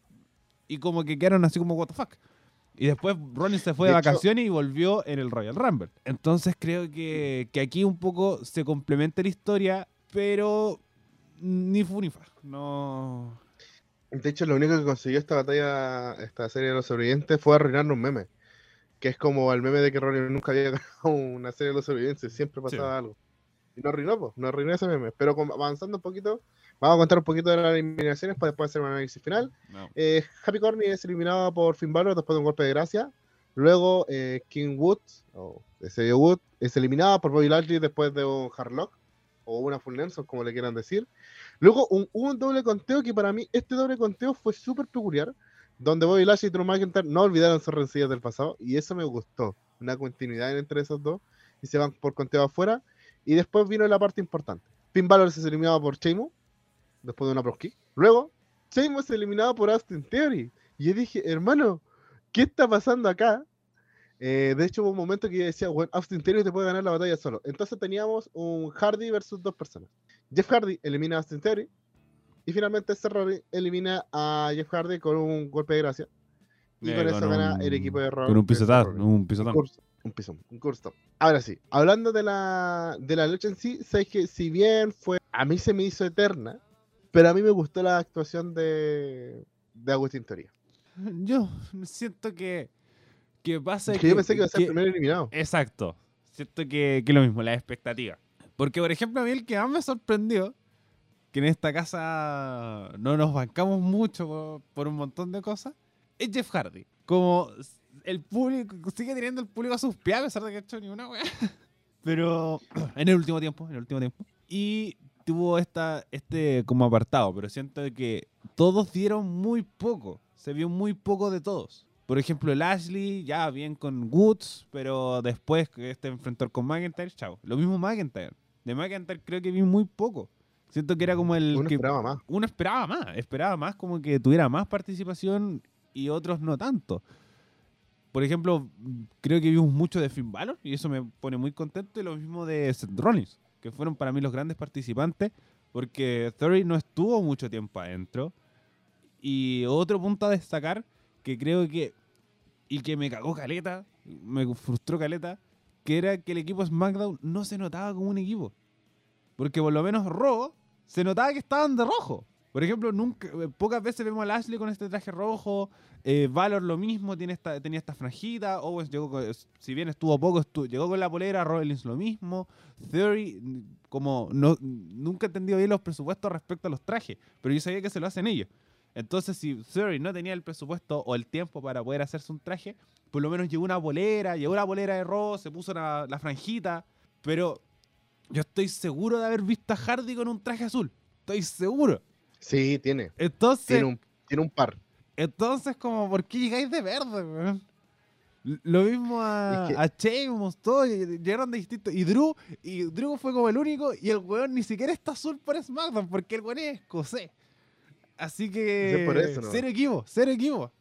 y como que quedaron así como what the fuck. Y después Rollins se fue de, De hecho- vacaciones y volvió en el Royal Rumble. Entonces creo que, que aquí un poco se complementa la historia, pero ni fu ni fa. No. De hecho, lo único que consiguió esta batalla, esta serie de los sobrevivientes, fue arruinar un meme. Que es como el meme de que Ronnie nunca había [LAUGHS] ganado una serie de los sobrevivientes, siempre pasaba algo. Y no arruinó, pues, no arruinó ese meme. Pero avanzando un poquito, vamos a contar un poquito de las eliminaciones para después hacer un análisis final. no. Eh, Happy Corny es eliminado por Finn Balor después de un golpe de gracia. Luego eh, King Wood, o ese Wood, es eliminado por Bobby Lashley después de un Hardlock, o una Full Nelson, como le quieran decir. Luego un, un doble conteo que para mí, este doble conteo fue súper peculiar, donde Bobby Lashley y Drew McIntyre no olvidaron sus rencillas del pasado, y eso me gustó, una continuidad entre esos dos, y se van por conteo afuera. Y después vino la parte importante. Finn Balor es eliminado por Sheamus, después de una pro kick. Luego, Sheamus es eliminado por Austin Theory. Y yo dije, hermano, ¿qué está pasando acá? Eh, de hecho, hubo un momento que yo decía, bueno, Austin Theory te puede ganar la batalla solo. Entonces teníamos un Hardy versus dos personas. Jeff Hardy elimina a Austin Theory. Y finalmente Seth Rollins elimina a Jeff Hardy con un golpe de gracia. Y Eh, con eso gana el equipo de Raw. Con un pisotón, un pisotón. Un pisón, un curso. Ahora sí, hablando de la, de la lucha en sí, sabes que si bien fue, a mí se me hizo eterna, pero a mí me gustó la actuación de, de Agustín Teoría. [LAUGHS] Yo siento que, que pasa Que yo pensé que iba a ser el primer eliminado. Exacto. Siento que, que lo mismo, la expectativa. Porque, por ejemplo, a mí el que más me sorprendió, que en esta casa no nos bancamos mucho por, por un montón de cosas, es Jeff Hardy. Como el público, sigue teniendo el público a sus pies, a pesar de que ha hecho ni una wea. [LAUGHS] Pero [CLEARS THROAT] en el último tiempo, en el último tiempo. Y tuvo esta, este como apartado, pero siento que todos dieron muy poco. Se vio muy poco de todos. Por ejemplo, el Ashley, ya bien con Woods, pero después que este enfrentó con McIntyre, chao. Lo mismo McIntyre. De McIntyre creo que vi muy poco. Siento que era como el Uno que esperaba más. uno esperaba más, esperaba más como que tuviera más participación y otros no tanto. Por ejemplo, creo que vimos mucho de Finn Balor y eso me pone muy contento y lo mismo de Seth Rollins, que fueron para mí los grandes participantes porque Theory no estuvo mucho tiempo adentro. Y otro punto a destacar que creo que y que me cagó caleta, me frustró caleta, que era que el equipo SmackDown no se notaba como un equipo. Porque por lo menos Raw se notaba que estaban de rojo. Por ejemplo, nunca, eh, pocas veces vemos a Lashley con este traje rojo. eh, Valor lo mismo, tiene tenía esta franjita. Owens llegó con- si bien estuvo poco, estu- llegó con la polera. Rollins lo mismo. Theory, mm, como nunca he entendido bien los presupuestos respecto a los trajes. Pero yo sabía que se lo hacen ellos. Entonces, si Theory no tenía el presupuesto o el tiempo para poder hacerse un traje, por lo menos llevó una polera, llevó la polera de Raw, se puso la, la franjita. Pero yo estoy seguro de haber visto a Hardy con un traje azul. Estoy seguro. Sí, tiene. Entonces, Tiene un, tiene un par. entonces como, ¿por qué llegáis de verde, weón? Lo mismo a, Es que- a todos ll- llegaron de distinto. Y Drew, y Drew fue como el único, y el weón ni siquiera está azul por SmackDown, porque el weón es escocés. Así que, por eso, ¿no? cero equipo, cero equipo.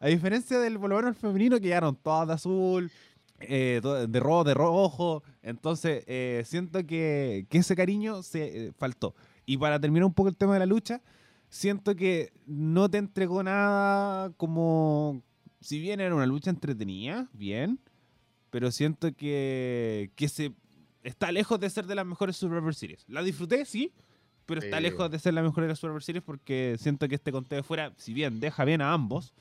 A diferencia del el femenino, que llegaron todas de azul, eh, de rojo, de rojo. Entonces, eh, siento que, que ese cariño se eh, faltó. Y para terminar un poco el tema de la lucha, siento que no te entregó nada como. Si bien era una lucha entretenida, bien, pero siento que, que se está lejos de ser de las mejores Survivor Series. La disfruté, sí, pero está lejos de ser la mejor de las Survivor Series porque siento que este conteo fuera, si bien deja bien a ambos,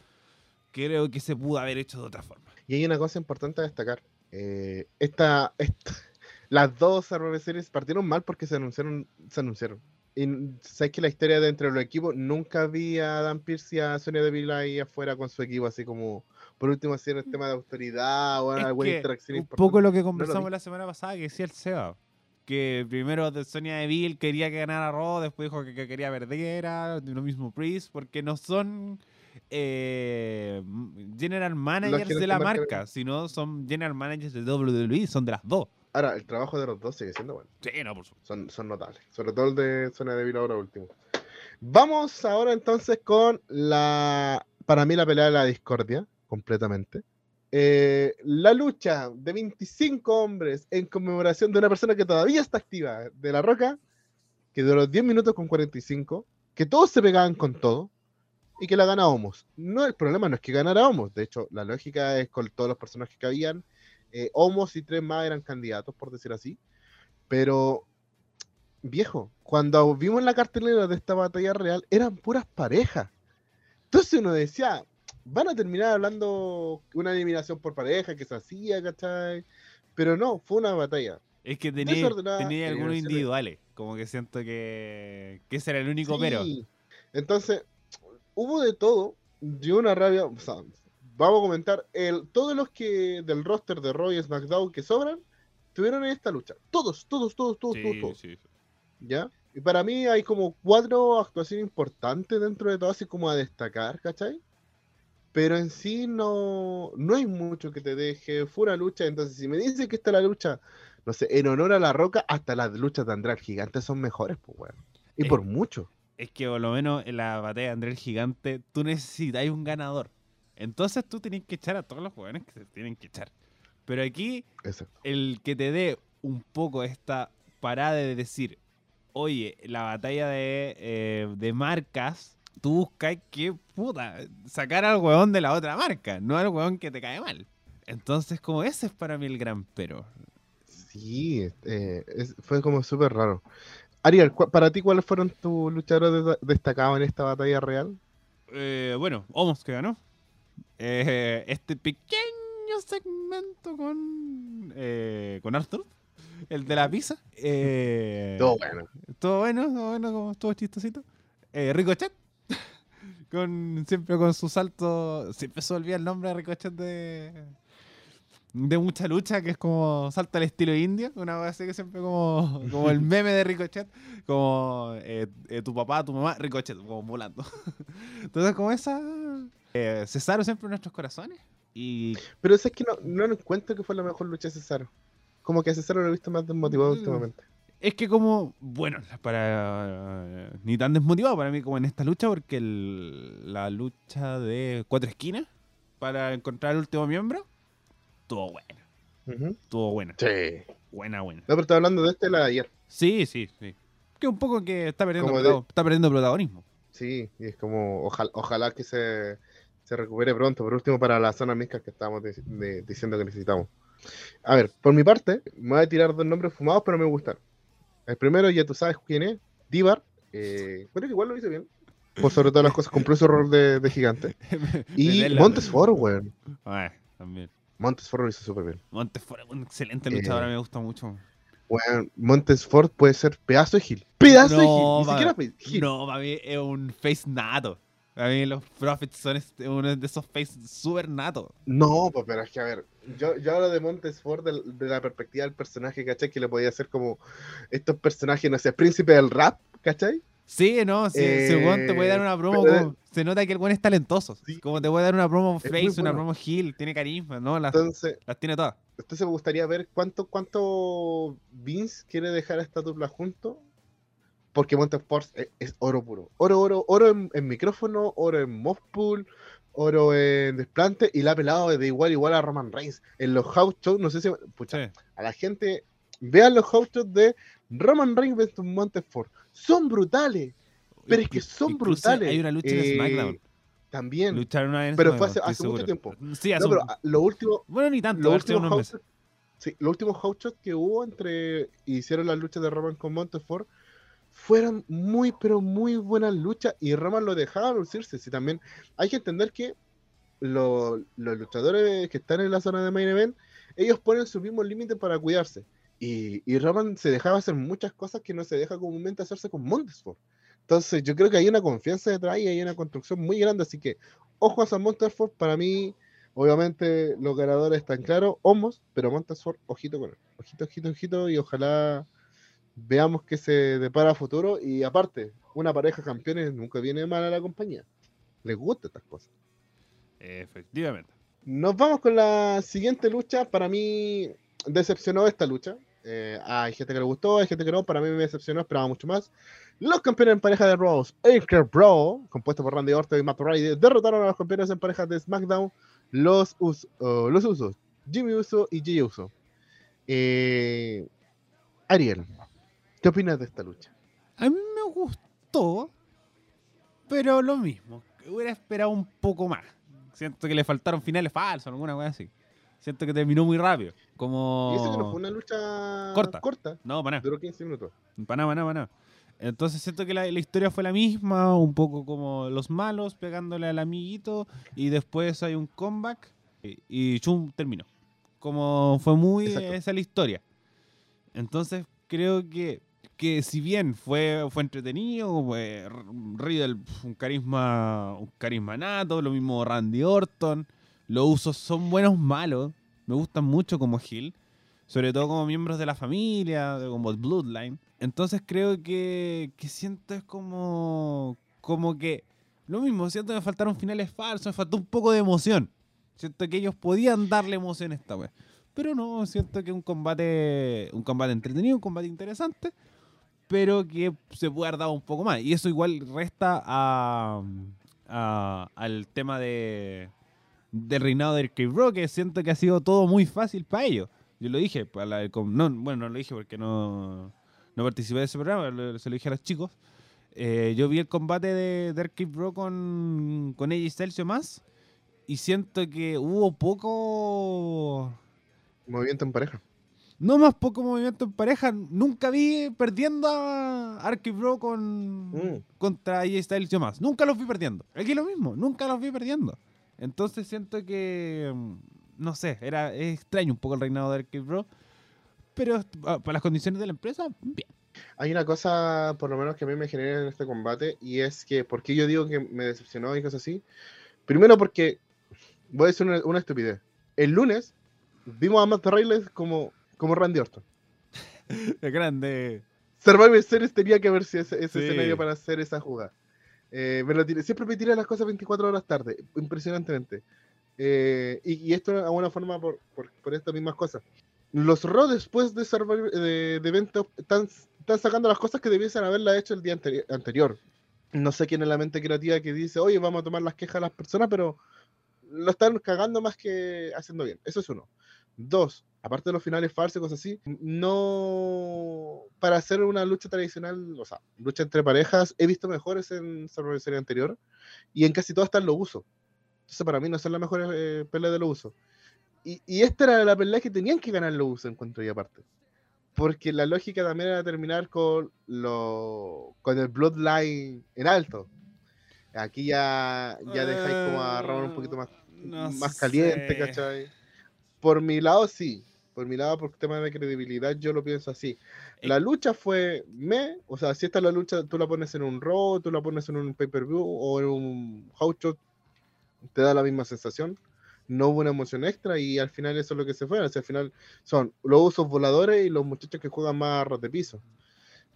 creo que se pudo haber hecho de otra forma. Y hay una cosa importante a destacar. Eh, esta, esta, [LAUGHS] las dos Survivor Series partieron mal porque se anunciaron, se anunciaron. Y sabes que la historia de los equipos nunca vi a Dan Pierce y a Sonia Deville ahí afuera con su equipo, así como por último hacer el tema de autoridad o Es alguna que interacción un importante. poco lo que conversamos la semana pasada que decía el Seba. Que primero de Sonia Deville quería que ganara Raw, después dijo que, que quería perdiera, lo mismo Priest, porque no son eh, general managers de la marca, sino son general managers de WWE, son de las dos. Ahora, el trabajo de los dos sigue siendo bueno. Sí, no, por supuesto. Son, son notables. Sobre todo el de Sonia Deville ahora último. Vamos ahora entonces con la. Para mí, la pelea de la discordia, completamente. Eh, la lucha de 25 hombres en conmemoración de una persona que todavía está activa, de La Roca, que duró 10 minutos con 45, que todos se pegaban con todo y que la gana Homos. No, el problema no es que ganara Homos, de hecho, la lógica es con todos los personajes que habían. Eh, Homos y tres más eran candidatos, por decir así. Pero, viejo, cuando vimos la cartelera de esta batalla real, eran puras parejas. Entonces uno decía, van a terminar hablando una eliminación por pareja que se hacía, ¿cachai? Pero no, fue una batalla. Es que tenía, tenía algunos individuales, como que siento que, que ese era el único pero. Sí. Entonces, hubo de todo. Dio una rabia. o sea, vamos a comentar. El, todos los que del roster de Roy y SmackDown que sobran, tuvieron en esta lucha. Todos, todos, todos, todos, todos, Sí, todos. sí. ¿Ya? Y para mí hay como cuatro actuaciones importantes dentro de todo, así como a destacar, ¿cachai? Pero en sí no, no hay mucho que te deje. Fue una lucha, entonces si me dices que está la lucha, no sé, en honor a la roca, hasta las luchas de André el Gigante son mejores, pues, weón. Y por mucho. es que por lo menos en la batalla de André el Gigante, tú necesitas un ganador. Entonces tú tienes que echar a todos los jugadores que se tienen que echar. Pero aquí, Exacto. el que te dé un poco esta parada de decir, oye, la batalla de, eh, de marcas, tú buscas que, puta, sacar al huevón de la otra marca, no al huevón que te cae mal. Entonces, como ese es para mí el gran pero. Sí, eh, es- fue como súper raro. Ariel, ¿cu- para ti, ¿cuáles fueron tus luchadores de- destacados en esta batalla real? Eh, bueno, Omos que ganó. Eh, este pequeño segmento con, eh, con Arthur, el de la pizza. Eh, Todo bueno. Todo bueno, todo bueno, como estuvo chistosito. Eh, Ricochet. Con, siempre con su salto. Siempre se olvida el nombre de Ricochet de. De mucha lucha, que es como salta al estilo indio. Una cosa así que siempre como, como el [LAUGHS] meme de Ricochet. Como eh, eh, tu papá, tu mamá, Ricochet, como volando. [LAUGHS] Entonces, como esa. Eh, Cesaro siempre en nuestros corazones. Y Pero es que no, no encuentro que fue la mejor lucha de Cesaro. Como que a Cesaro lo he visto más desmotivado Mm. últimamente. Es que como, bueno, para ni tan desmotivado para mí como en esta lucha, porque el- la lucha de cuatro esquinas para encontrar el último miembro, estuvo buena, Ujú. estuvo buena, Sí. buena, buena. No, pero estaba hablando de este la de ayer. Sí, sí, sí. Que un poco que está perdiendo, de- está perdiendo protagonismo. Sí, y es como, ojalá, ojalá que se, se recupere pronto. Por último, para las zonas mixtas que estábamos de- diciendo que necesitamos. A ver, por mi parte, me voy a tirar dos nombres fumados, pero me gustan. El primero, ya tú sabes quién es, Divar. Eh, creo que igual lo hizo bien. Por sobre todas las cosas, cumplió su rol de, de gigante. [LAUGHS] Y Montesfort, weón. Ah, también. Montesfort lo hizo súper bien. Montefort es un excelente Eh, luchador, me gusta mucho. Weón, Montesfort puede ser pedazo de Gil. Pedazo de No, Gil. Ni siquiera Gil. No, para mí es un face nato. Para mí los Profits son este- uno de esos face super nato. No, pues, pero es que a ver, yo, yo hablo de Montesfort del- de, la perspectiva del personaje, ¿cachai? Que le podía hacer como estos personajes, no sé, príncipe del rap, ¿cachai? Sí, no, sí, si el weón te puede dar Eh, una promo, pero- como- se nota que el weón es talentoso. Sí. Como te puede dar una promo face, una promo heel, tiene carisma, ¿no? Las, Entonces, las tiene todas. entonces me gustaría ver cuánto, cuánto Vince quiere dejar a esta dupla junto. Porque Montesfort es, es oro puro. Oro, oro, oro en, en micrófono, oro en mob pool, oro en desplante y la ha pelado de igual igual a Roman Reigns. En los house shows, no sé si. Pucha, Sí. a la gente, vean los house shows de Roman Reigns versus Montesfort. Son brutales. Pero es que son Incluso brutales. Hay una lucha en Eh, SmackDown. También. Lucharon una pero fue hace- hace mucho tiempo. Sí, hace No, pero un- lo último, Bueno, ni tanto, últimos unos house sí, los últimos house shows que hubo entre hicieron las luchas de Roman con Montefort fueron muy pero muy buenas luchas y Roman lo dejaba lucirse. Sí, también hay que entender que lo- los luchadores que están en la zona de main event, ellos ponen sus mismos límites para cuidarse. Y, y Roman se dejaba hacer muchas cosas que no se deja comúnmente hacerse con Montesford. Entonces, yo creo que hay una confianza detrás y hay una construcción muy grande. Así que, ojo a San Montesford, para mí, obviamente, los ganadores están claros, Homos, pero Montesford, ojito con él. Ojito, ojito, ojito, y ojalá veamos que se depara a futuro. Y aparte, una pareja campeones nunca viene mal a la compañía. Les gusta estas cosas. Efectivamente. Nos vamos con la siguiente lucha. Para mí, decepcionó esta lucha. Eh, hay gente que le gustó, hay gente que no. Para mí me decepcionó, esperaba mucho más. Los campeones en pareja de Rose, Acre Bro, compuesto por Randy Orton y Matt Rider, derrotaron a los campeones en pareja de SmackDown, los, uh, los Usos, Jimmy Uso y Jay Uso. Eh, Ariel, ¿qué opinas de esta lucha? A mí me gustó, pero lo mismo. Hubiera esperado un poco más. Siento que le faltaron finales falsos, alguna cosa así. Siento que terminó muy rápido. Como... Y eso que no fue una lucha Corta. corta. No, para nada. Duró 15 minutos. Para nada, para nada, para nada. Entonces siento que la, la historia fue la misma, un poco como los malos pegándole al amiguito y después hay un comeback y, y chum, terminó. Como fue muy Exacto. esa la historia. Entonces creo que, que si bien fue, fue entretenido, fue Riddle un carisma, un nato, lo mismo Randy Orton, los usos son buenos malos, me gustan mucho como Hill, sobre todo como miembros de la familia, como Bloodline. Entonces creo que, que siento es como, como que lo mismo, siento que me faltaron finales falsos, me faltó un poco de emoción. Siento que ellos podían darle emoción esta vez. Pero no, siento que un combate, un combate entretenido, un combate interesante, pero que se puede haber dado un poco más. Y eso igual resta a, a- al tema de del reinado de Cave Rock, que siento que ha sido todo muy fácil para ellos. Yo lo dije, para la- no, bueno, no lo dije porque no, no participé de ese programa, lo- se lo dije a los chicos. Eh, yo vi el combate de Dark Rock con, con AJ Styles más, y siento que hubo poco Movimiento en pareja. No más poco movimiento en pareja. Nunca vi perdiendo a Arky Bro con, Mm. contra AJ Styles y más. Nunca los vi perdiendo. Aquí lo mismo, nunca los vi perdiendo. Entonces siento que, mm, no sé, era es extraño un poco el reinado de Arky Bro. Pero ah, para las condiciones de la empresa, bien. Hay una cosa, por lo menos, que a mí me genera en este combate, y es que, ¿por qué yo digo que me decepcionó y cosas así? Primero porque, voy a decir una, una estupidez. El lunes vimos a Matt Riddle como, como Randy Orton. [LAUGHS] Es grande. Survivor Series tenía que haber sido ese, ese Sí. escenario para hacer esa jugada. Eh, me lo tiré- siempre me tiré las cosas 24 horas tarde, impresionantemente. Eh, y, y esto a una forma por, por, por estas mismas cosas. Los Raw después de, Survivor- de, de eventos están, están sacando las cosas que debiesen haberla hecho el día anteri- anterior. No sé quién es la mente creativa que dice, oye, vamos a tomar las quejas de las personas, pero lo están cagando más que haciendo bien. Eso es uno. Dos, aparte de los finales falsos y cosas así, no. Para hacer una lucha tradicional, o sea, lucha entre parejas, he visto mejores en Survivor Series anterior y en casi todas están los usos. Entonces, para mí no son las mejores eh, peleas de los usos. Y, y esta era la pelea que tenían que ganar los usos, encuentro yo aparte. Porque la lógica también era terminar con, lo, con el Bloodline en alto. Aquí ya, ya dejáis como a Ramón un poquito más No más caliente, sé. ¿cachai? Por mi lado, sí. Por mi lado, por tema de credibilidad, yo lo pienso así. Eh, La lucha fue me, o sea, si esta es la lucha, tú la pones en un Raw, tú la pones en un pay-per-view o en un house show, te da la misma sensación. No hubo una emoción extra y al final eso es lo que se fue. O sea, al final son los usos voladores y los muchachos que juegan más ras de piso.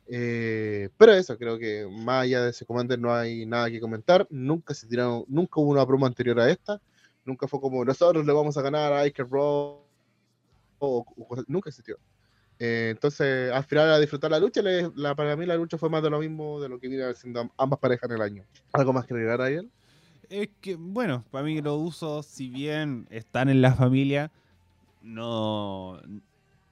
Eh, pero eso, creo que más allá de ese commander no hay nada que comentar. Nunca se tiraron, nunca hubo una broma anterior a esta. Nunca fue como nosotros le vamos a ganar a Iker Raw o, nunca existió. Eh, entonces, al final a disfrutar la lucha, la, para mí la lucha fue más de lo mismo de lo que viene haciendo am- ambas parejas en el año. ¿Algo más que agregar a él? Es que, bueno, para mí los usos, si bien están en la familia, no,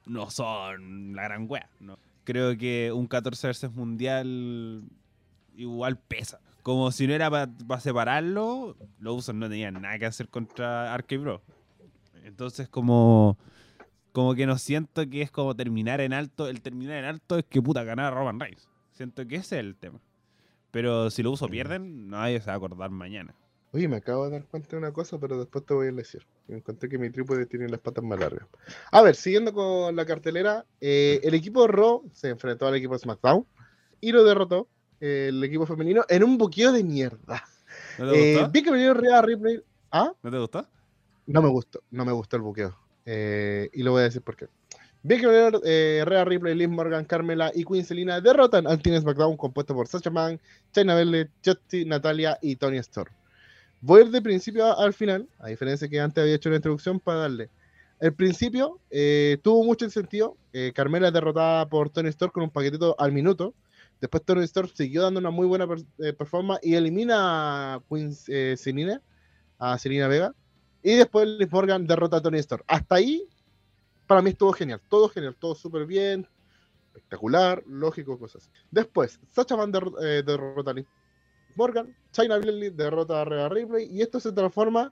no son la gran wea. ¿no? Creo que un 14 veces mundial igual pesa. Como si no era para separarlo, los usos no tenían nada que hacer contra Arcade. Entonces, como, como que no siento que es como terminar en alto. El terminar en alto es que puta ganar a Roman Reigns. Siento que ese es el tema. Pero si los usos pierden, nadie se va a acordar mañana. Oye, me acabo de dar cuenta de una cosa, pero después te voy a decir. Me encontré que mi trípode tiene las patas más largas. A ver, siguiendo con la cartelera, eh, el equipo Raw se enfrentó al equipo de SmackDown y lo derrotó eh, el equipo femenino en un buqueo de mierda. ¿No te Eh, gustó? vi que venía Rhea Ripley. ¿Ah? ¿No te gustó? No me gustó, no me gustó el buqueo. Eh, y lo voy a decir por qué. Que venía eh, Rhea Liz Morgan, Carmela y Queen Selina derrotan al Team SmackDown compuesto por Sacha Banks, China Belle, Justy, Natalia y Tony Storm. Voy a ir de principio al final, a diferencia que antes había hecho una introducción para darle. El principio eh, tuvo mucho sentido. Eh, Carmela es derrotada por Tony Storm con un paquetito al minuto. Después Tony Storm siguió dando una muy buena eh, performance y elimina a Queen eh, Selina, a Selena Vega. Y después Liv Morgan derrota a Tony Storm. Hasta ahí, para mí estuvo genial. Todo genial, todo súper bien, espectacular, lógico, cosas. Después, Sacha Van der- eh, derrota a Liv Morgan, China Baszler derrota a Rhea Ripley y esto se transforma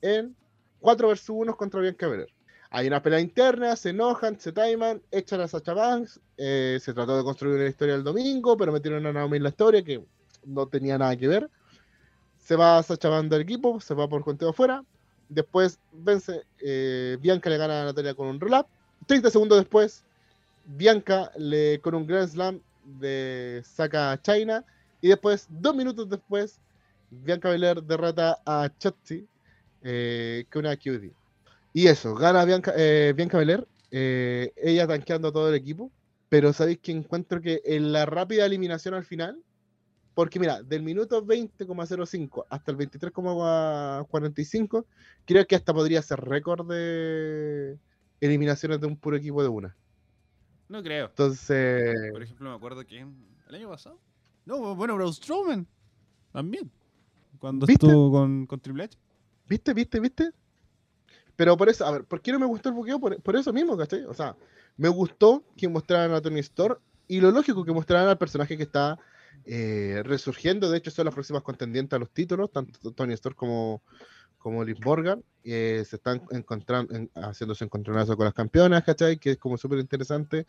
en 4 vs 1 contra Bianca Belair. Hay una pelea interna, se enojan, se timan, echan a Sacha Banks. eh, se trató de construir una historia el domingo, pero metieron a Naomi en la historia que no tenía nada que ver. Se va Sacha Banks del equipo, se va por conteo afuera. Después vence, eh, Bianca le gana a Natalia con un roll-up. 30 segundos después, Bianca le, con un Grand Slam de, saca a China. Y después, dos minutos después, Bianca Belair derrota a Chotzi eh, con una QD. Y eso, gana Bianca, eh, Bianca eh, ella tanqueando a todo el equipo. Pero sabéis que encuentro que en la rápida eliminación al final, porque mira, del minuto 20,05 hasta el 23,45, creo que hasta podría ser récord de eliminaciones de un puro equipo de una. No creo. Entonces, Por ejemplo, me acuerdo que el año pasado. No, bueno, Braun Strowman. También. Cuando ¿Viste? estuvo con, con Triple H. ¿viste, viste, viste? Pero por eso, a ver, ¿por qué no me gustó el buqueo? Por, por eso mismo, ¿cachai? O sea, me gustó que mostraran a Tony Storm y lo lógico que mostraran al personaje que está eh, resurgiendo. De hecho, son las próximas contendientes a los títulos, tanto Tony Storm como, como Liv Morgan. eh, se están encontrando, en- haciéndose encontronazo con las campeonas, ¿cachai? Que es como súper interesante.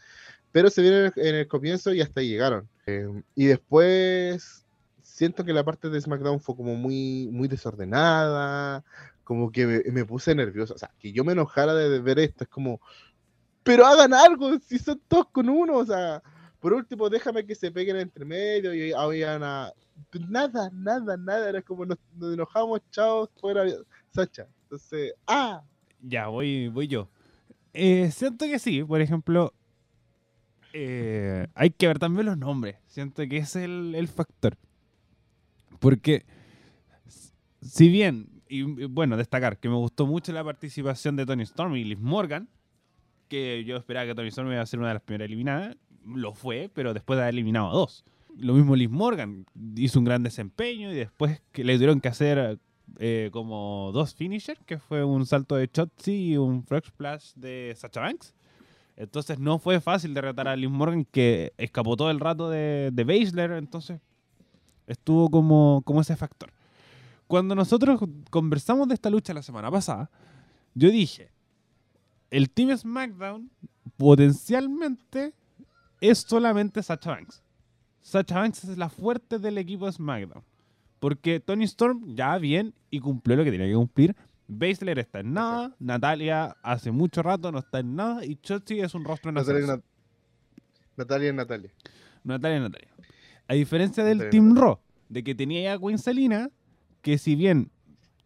Pero se viene en el, en el comienzo y hasta ahí llegaron. Eh, y después siento que la parte de SmackDown fue como muy, muy desordenada, como que me, me puse nervioso. O sea, que yo me enojara de ver esto, es como, pero hagan algo, si son todos con uno, o sea, por último, déjame que se peguen entre medio y habían a... Nada, nada, nada, era como nos, enojamos, chao, fuera Sacha. Entonces, ah, Ya, voy, voy yo. Eh, siento que sí, por ejemplo, eh, hay que ver también los nombres. Siento que es el, el factor. Porque, si bien, y y bueno, destacar que me gustó mucho la participación de Tony Storm y Liv Morgan, que yo esperaba que Tony Storm iba a ser una de las primeras eliminadas, lo fue, pero después de haber eliminado a dos. Lo mismo Liv Morgan, hizo un gran desempeño y después que le tuvieron que hacer eh, como dos finishers, que fue un salto de Chotzi y un frog splash de Sacha Banks. Entonces no fue fácil derrotar a Liv Morgan, que escapó todo el rato de, de Baszler, entonces estuvo como, como ese factor. Cuando nosotros conversamos de esta lucha la semana pasada, yo dije, el Team SmackDown potencialmente es solamente Sacha Banks. Sacha Banks es la fuerte del equipo de SmackDown. Porque Tony Storm ya bien y cumplió lo que tenía que cumplir. Baszler está en nada, Natalia hace mucho rato no está en nada y Chotzi es un rostro en Natalia. Nat- Natalia, Natalia. Natalia, Natalia. A diferencia del Natalia, Team Natalia. Raw, de que tenía ya a Queen Selina, que si bien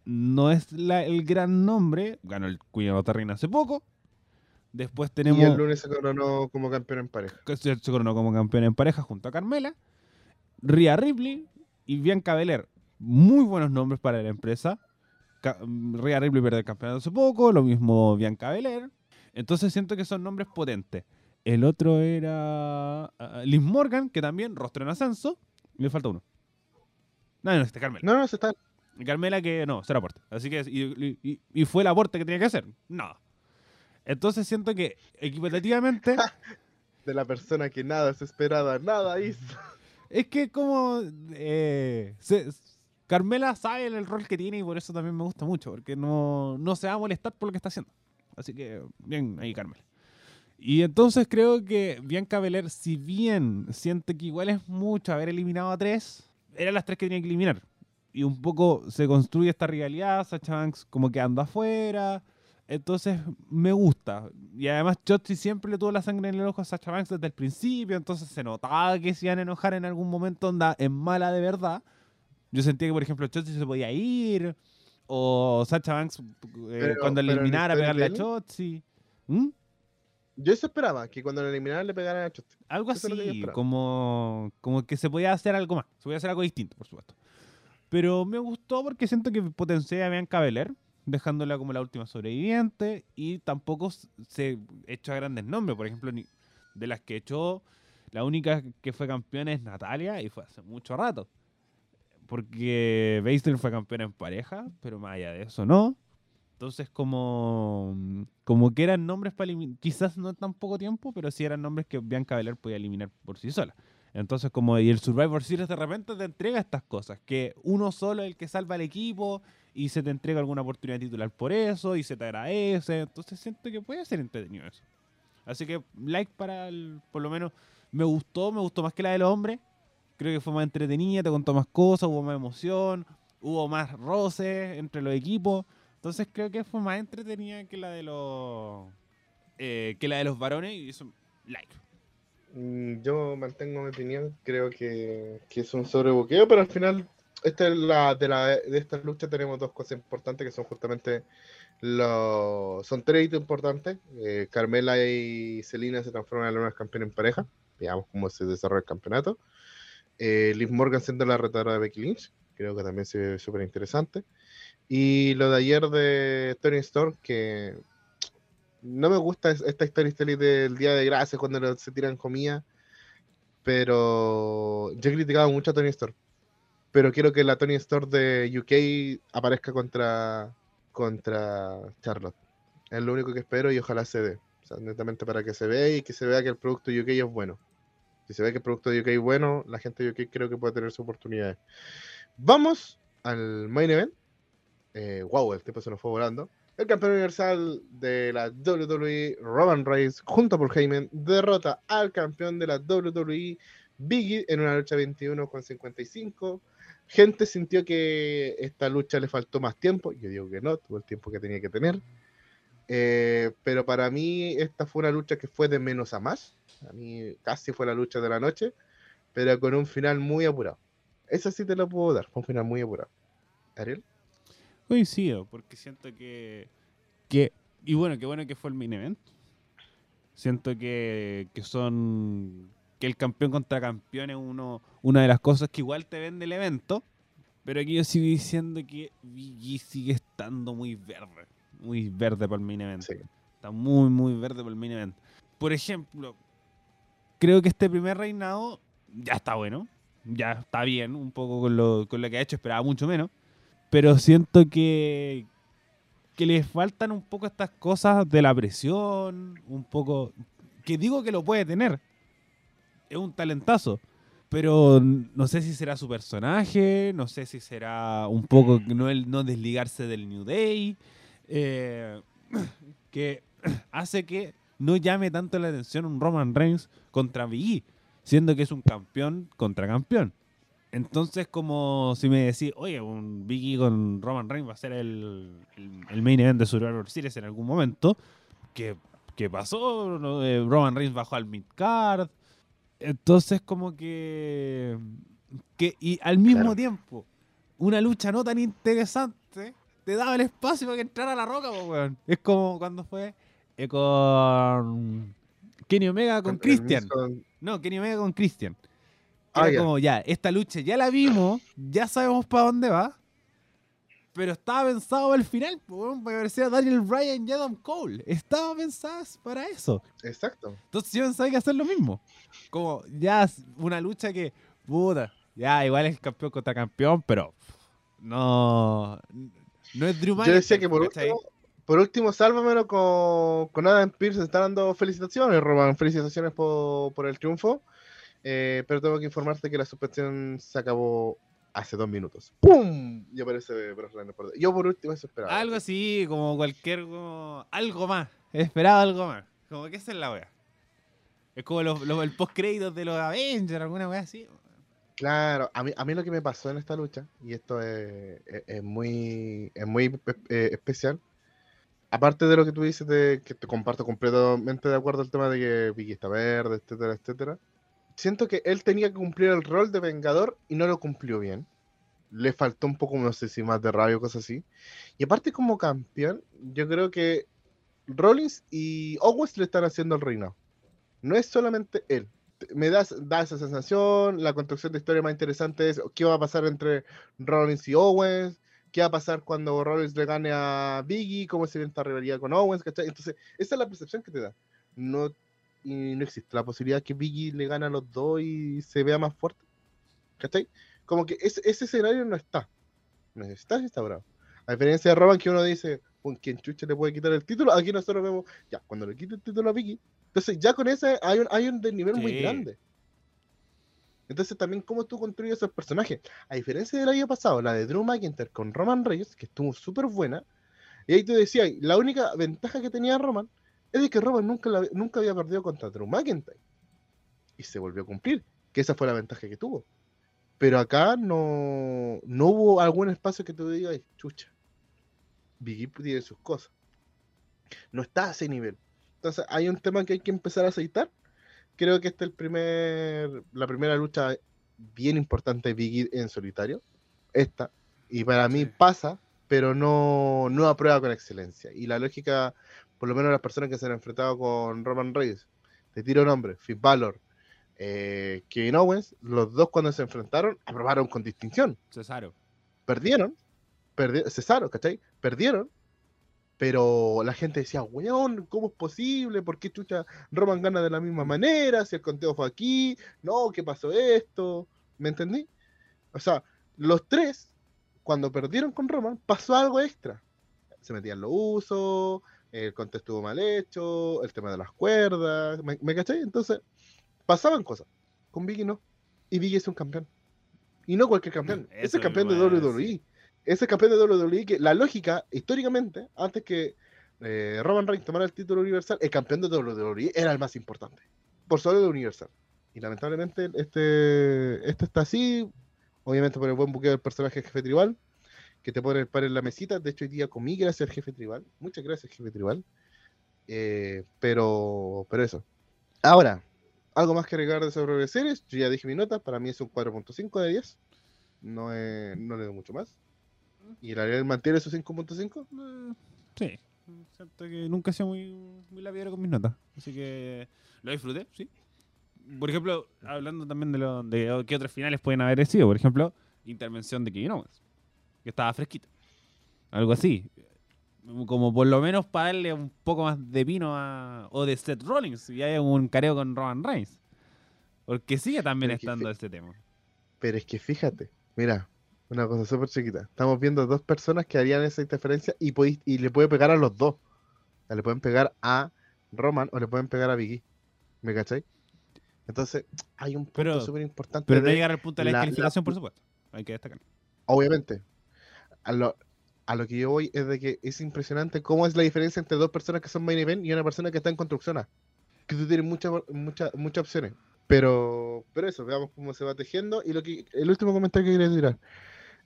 no es la- el gran nombre, ganó el Queen of the Ring hace poco. Después tenemos Y el lunes se coronó como campeón en pareja. se coronó como campeona en pareja junto a Carmela, Rhea Ripley y Bianca Belair. Muy buenos nombres para la empresa. Rhea Ripley perdió el campeonato hace poco, lo mismo Bianca Belair. Entonces siento que son nombres potentes. El otro era ah, Liz Morgan, que también rostro en ascenso. Y me falta uno. No, no, este Carmela. No, no, se está. Carmela que no, será aporte. Así que, y, y- y fue el aporte que tenía que hacer. Nada. Entonces siento que equitativamente [LAUGHS] De la persona que nada se esperaba, nada hizo. Es que como eh, se- Carmela sabe el rol que tiene y por eso también me gusta mucho, porque no, no se va a molestar por lo que está haciendo. Así que bien ahí Carmela. Y entonces creo que Bianca Belair, si bien siente que igual es mucho haber eliminado a tres, eran las tres que tenía que eliminar. y un poco se construye esta rivalidad, Sacha Banks como que anda afuera, entonces me gusta. Y además Chotzi siempre le tuvo la sangre en el ojo a Sacha Banks desde el principio, entonces se notaba que se iban a enojar en algún momento, onda en mala de verdad. Yo sentía que, por ejemplo, Chotzi se podía ir, o Sacha Banks eh, Pero- cuando le eliminara pegarle a Chotzi. ¿Mm? Yo eso esperaba, que cuando lo eliminaran le pegaran a Chotzi. Algo Eso así, como, como que se podía hacer algo más, se podía hacer algo distinto, por supuesto. Pero me gustó porque siento que potencié a Bianca Belair, dejándola como la última sobreviviente, y tampoco se echó a grandes nombres. Por ejemplo, de las que echó, la única que fue campeona es Natalia, y fue hace mucho rato. Porque Baszler fue campeona en pareja, pero más allá de eso no. Entonces, como, como que eran nombres para eliminar, quizás no tan poco tiempo, pero sí eran nombres que Bianca Belair podía eliminar por sí sola. Entonces, como y el Survivor Series de repente te entrega estas cosas, que uno solo es el que salva al equipo y se te entrega alguna oportunidad titular por eso y se te agradece. Entonces, siento que puede ser entretenido eso. Así que, like para el, por lo menos, me gustó, me gustó más que la de los hombres. Creo que fue más entretenida, te contó más cosas, hubo más emoción, hubo más roces entre los equipos. Entonces creo que fue más entretenida que la de los eh, que la de los varones y eso like. Mm, Yo mantengo mi opinión, creo que, que es un sobrebuqueo, pero al final esta es la, de, la, de esta lucha tenemos dos cosas importantes que son justamente los son tres hitos importantes. Eh, Carmela y Selina se transforman en las nuevas campeonas en pareja, veamos cómo se desarrolla el campeonato. Eh, Liv Morgan siendo la retadora de Becky Lynch, creo que también se ve súper interesante. Y lo de ayer de Tony Storm, que no me gusta es- esta historia del Día de Gracias cuando se tiran comida, pero yo he criticado mucho a Tony Storm. Pero quiero que la Tony Storm de UK aparezca contra, contra Charlotte. Es lo único que espero y ojalá se dé. O sea, netamente para que se vea y que se vea que el producto UK es bueno. Si se ve que el producto de UK es bueno, la gente de UK creo que puede tener su oportunidad. Vamos al main event. Eh, wow, el tiempo se nos fue volando. El campeón universal de la WWE, Roman Reigns, junto a Heyman, derrota al campeón de la WWE, Biggie, en una lucha 21 con 55. Gente sintió que esta lucha le faltó más tiempo. Yo digo que no, tuvo el tiempo que tenía que tener. Eh, pero para mí esta fue una lucha que fue de menos a más. A mí casi fue la lucha de la noche, pero con un final muy apurado. Eso sí te lo puedo dar, fue un final muy apurado. Ariel. Coincido, porque siento que, que y bueno, qué bueno que fue el main event. Siento que, que son que el campeón contra campeón es uno, una de las cosas que igual te vende el evento, pero aquí yo sigo diciendo que Biggie sigue estando muy verde, muy verde para el main event. Sí. Está muy, muy verde por el main event. Por ejemplo, creo que este primer reinado ya está bueno. Ya está bien, un poco con lo, con lo que ha hecho, esperaba mucho menos. Pero siento que, que le faltan un poco estas cosas de la presión, un poco... Que digo que lo puede tener. Es un talentazo. Pero no sé si será su personaje, no sé si será un poco no, el, no desligarse del New Day. eh, [CLEARS THROAT] que [CLEARS THROAT] hace que no llame tanto la atención un Roman Reigns contra Big E, siendo que es un campeón contra campeón. Entonces, como si me decís, oye, un E con Roman Reigns va a ser el, el- el main event de Survivor Series en algún momento, ¿qué, qué pasó? Eh, Roman Reigns bajó al mid-card. Entonces, como que, que... Y al mismo Claro. tiempo, una lucha no tan interesante te daba el espacio para que entrara la roca, po, weón. Es como cuando fue eh, con Kenny Omega con Christian. Con- No, Kenny Omega con Christian. Ah, Era ya. como, ya, esta lucha ya la vimos, ya sabemos para dónde va, pero estaba pensado para el final, para que apareciera Daniel Bryan y Adam Cole. Estaba pensada para eso. Exacto. Entonces yo pensaba que hacer lo mismo. Como, ya, una lucha que, puta, ya, igual es campeón contra campeón, pero no, no es Drew Yo decía que por último, por último, sálvamelo con, con Adam Pearce. Se están dando felicitaciones, Roman. Felicitaciones por, por el triunfo. Eh, pero tengo que informarte que la suspensión se acabó hace dos minutos. ¡Pum! Y aparece Brock Lesnar por Yo por último eso esperaba. Algo así, como cualquier. como- algo más. Esperaba algo más. Como que esa es la wea. Es como los, los- el post créditos de los Avengers, alguna wea así. Claro, a mí, a mí lo que me pasó en esta lucha, y esto es, es- es muy, es muy eh, especial, aparte de lo que tú dices, de que te comparto completamente de acuerdo al tema de que Vicky está verde, etcétera, etcétera, siento que él tenía que cumplir el rol de vengador y no lo cumplió bien. Le faltó un poco, no sé si más de rabia o cosas así. Y aparte como campeón, yo creo que Rollins y Owens le están haciendo el reinado. No es solamente él. Me da, da esa sensación, la construcción de historia más interesante es qué va a pasar entre Rollins y Owens, qué va a pasar cuando Rollins le gane a Biggie, cómo se ve esta rivalidad con Owens, ¿cachai? Entonces, esa es la percepción que te da. No, y no existe la posibilidad que Biggie le gane a los dos y se vea más fuerte. ¿Cachai? Como que ese, ese escenario no está. No está instaurado. A diferencia de Roman, que uno dice, ¿con quién chucha le puede quitar el título? Aquí nosotros vemos, ya, cuando le quite el título a Biggie. Entonces, ya con ese hay un, hay un desnivel muy grande. Entonces, también cómo tú construyes esos personajes. A diferencia del año pasado, la de Drew McIntyre con Roman Reigns, que estuvo súper buena. Y ahí te decía, la única ventaja que tenía Roman es de que Roman nunca, la- nunca había perdido contra Drew McIntyre. Y se volvió a cumplir, que esa fue la ventaja que tuvo. Pero acá no, no hubo algún espacio que tú digas, "Ay, chucha, Biggie tiene sus cosas. No está a ese nivel. Entonces hay un tema que hay que empezar a aceitar. Creo que esta es el primer, la primera lucha bien importante de Biggie en solitario. Esta. Y para mí pasa, pero no, no aprueba con excelencia. Y la lógica, por lo menos las personas que se han enfrentado con Roman Reigns, te tiro nombre, Finn Balor, eh, Kevin Owens, los dos cuando se enfrentaron, aprobaron con distinción Cesaro. perdieron, perdi Cesaro, ¿cachai? Perdieron, pero la gente decía, weón, ¿cómo es posible? ¿Por qué chucha Roman gana de la misma manera? Si el conteo fue aquí, no, ¿qué pasó esto? ¿Me entendí? O sea, los tres, cuando perdieron con Roman, pasó algo extra. Se metían los usos, el conteo estuvo mal hecho, el tema de las cuerdas, ¿me, me? Entonces, pasaban cosas. Con Biggie no. Y Biggie es un campeón. Y no cualquier campeón. Eso Ese es campeón de WWE. decir. Ese campeón de WWE que la lógica, históricamente, antes que eh, Roman Reigns tomara el título universal, el campeón de WWE era el más importante. Por sobre de Universal. Y lamentablemente este, este está así. Obviamente por el buen buqueo del personaje jefe tribal. Que te pone el par en la mesita. De hecho, hoy día comí gracias al jefe tribal. Muchas gracias, jefe tribal. Eh, pero, pero eso. Ahora, algo más que agregar de sobre series. Yo ya dije mi nota. Para mí es un 4.5 de 10. No, no le doy mucho más. ¿Y el Ariel mantiene su 5.5? Eh, Sí. Siento que nunca he sido muy, muy lapidario con mis notas. Así que lo disfruté, sí. Por ejemplo, hablando también de, lo, de qué otras finales pueden haber sido. Por ejemplo, intervención de Kevin Owens. Que estaba fresquita. Algo así. Como por lo menos para darle un poco más de vino a, o de Seth Rollins. Y hay un careo con Roman Reigns. Porque sigue también Pero es que estando este tema. Pero es que fíjate, mira, una cosa súper chiquita. Estamos viendo dos personas que harían esa interferencia y, podéis- y le puede pegar a los dos. O sea, le pueden pegar a Roman o le pueden pegar a Biggie. ¿Me cachai? Entonces, hay un punto súper importante. Pero no llegar al punto de la, la- la- descalificación, por supuesto. Hay que destacar. obviamente, a lo, a lo que yo voy es de que es impresionante cómo es la diferencia entre dos personas que son main event y una persona que está en construcción. Que tú tienes muchas muchas muchas opciones. Pero, pero eso, veamos cómo se va tejiendo. Y lo que el último comentario que quería tirar.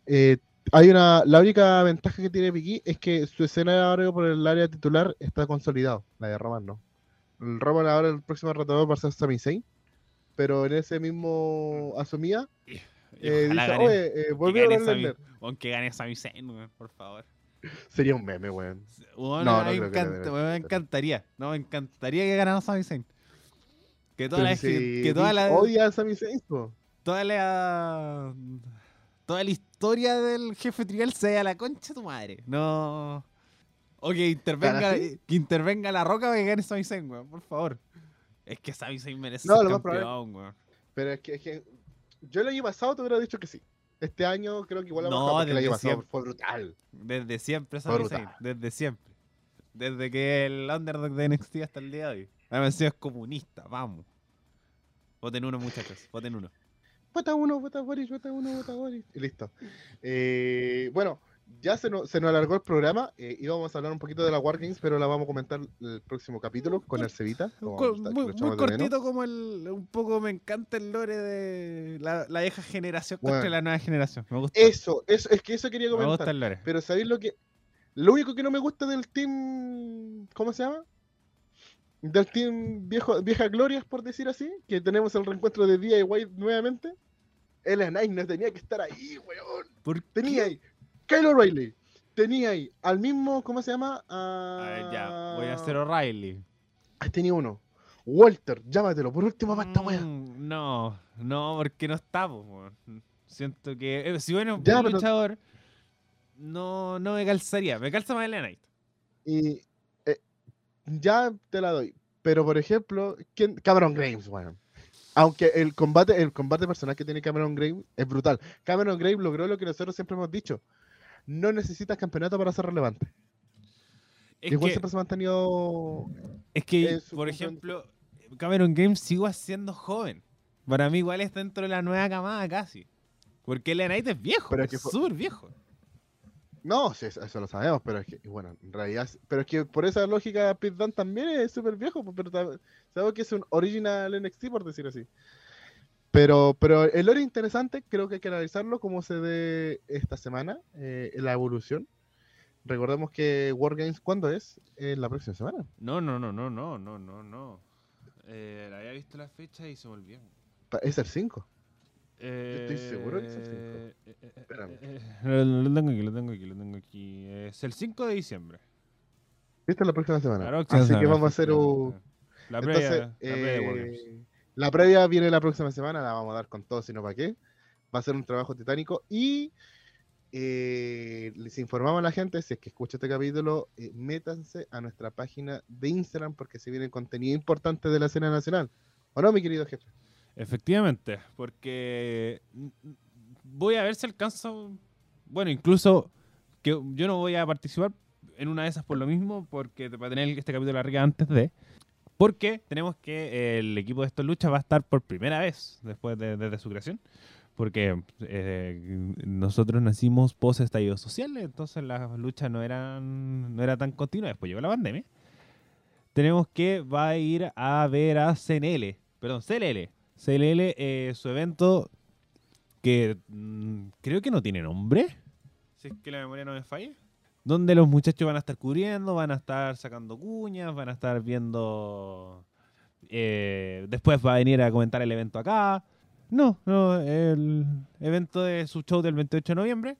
Eh, hay una, la única ventaja que tiene Vicky es que su escenario por el área titular está consolidado, la de Roman no. El Roman ahora el próximo retador va a ser Sami Zayn, pero en ese mismo asumía eh, dice, gane- oye, eh, que a gane Brock Sami- Lesnar". Aunque gane Sami Zayn, weón, por favor. Sería un meme, weón. Weón, No, me, no que le encanta- weón, me encantaría. No, me encantaría que ganara Sami Zayn. Que toda Pero la, si gen- que toda la, odia a Sami Zayn, po. toda la toda la historia del jefe tribal sea la concha de tu madre. No. O que intervenga, que intervenga la roca para que gane Sami Zayn, weón, por favor. Es que Sami Zayn merece No, ser campeón, weón. Pero es que, es que yo el año pasado te hubiera dicho que sí. Este año creo que igual ha No, bajado el año pasado siempre. fue brutal. Desde siempre Fue brutal. Desde siempre. Desde que el underdog de NXT hasta el día de hoy. Además, es comunista, vamos. Voten uno, muchachos, voten uno. Vota uno, vota Boris, vota uno, vota Boris. Y listo. Eh, bueno, ya se nos, se nos alargó el programa. Eh, íbamos a hablar un poquito de la Wargames, pero la vamos a comentar el próximo capítulo con el Cevita. muy, cortito como el un poco me encanta el lore de la, la vieja generación Bueno. contra la nueva generación. Me gusta. Eso, eso, es que eso quería me gusta comentar. el lore. Pero ¿sabéis lo que? Lo único que no me gusta del team. ¿Cómo se llama? Del team viejo, vieja glorias, por decir así, que tenemos el reencuentro de DIY nuevamente. El Knight no tenía que estar ahí, weón. ¿Por Tenía qué? ahí Kyle O'Reilly. Tenía ahí al mismo, ¿cómo se llama? A ver, ya, voy a hacer O'Reilly. Ahí tenía uno. Walter, llámatelo, por último para esta wea. Mm, no, no, porque no está, po, weón. Siento que eh, si bueno, Ya, un pero- luchador no, no me calzaría. Me calza más el Knight. Y eh, ya te la doy. Pero por ejemplo, ¿quién? Cameron Graves, weón. Aunque el combate, el combate personal que tiene Cameron Graves es brutal. Cameron Graves logró lo que nosotros siempre hemos dicho. No necesitas campeonato para ser relevante. Es Igual que, siempre se ha mantenido. es que, por ejemplo, Cameron Games sigo siendo joven. Para mí igual es dentro de la nueva camada casi. Porque el Knight es viejo, Pero es que súper viejo. No, sí, eso lo sabemos, pero es que, bueno, en realidad. Pero es que por esa lógica, Pete Dunne también es súper viejo, pero sabemos que es un original NXT, por decir así. Pero, pero el lore interesante, creo que hay que analizarlo como se dé esta semana, eh, la evolución. Recordemos que Wargames, ¿cuándo es? Eh, la próxima semana. No, no, no, no, no, no, no, no. Eh, había visto la fecha y se. Pa- Es el 5. estoy seguro que es el cinco. Eh, eh, eh, Espérame. eh, eh, Lo, tengo aquí, lo tengo aquí, lo tengo aquí. Es el 5 de diciembre. Esta es la próxima semana. Así que vamos a hacer un, efectivamente. La previa, Entonces, la previa de Wargames. La previa viene la próxima semana, la vamos a dar con todo, sino para qué. Va a ser un trabajo titánico y eh, les informamos a la gente, si es que escucha este capítulo, eh, métanse a nuestra página de Instagram porque se viene contenido importante de la escena nacional. ¿O no, mi querido jefe? Efectivamente, porque mm, voy a ver si alcanzo. Bueno, incluso que yo no voy a participar en una de esas por lo mismo, porque para tener este capítulo arriba antes de. Porque tenemos que eh, el equipo de estos luchas va a estar por primera vez después de, desde su creación. Porque eh, nosotros nacimos post estallido social, entonces las luchas no eran no era tan continuas. Después llegó la pandemia. Tenemos que va a ir a ver a CNL, perdón, CLL. CLL, eh, su evento que mm, creo que no tiene nombre, si es que la memoria no me falla, donde los muchachos van a estar cubriendo, van a estar sacando cuñas, van a estar viendo... eh, después va a venir a comentar el evento acá. No, no, el evento de su show del 28 de noviembre,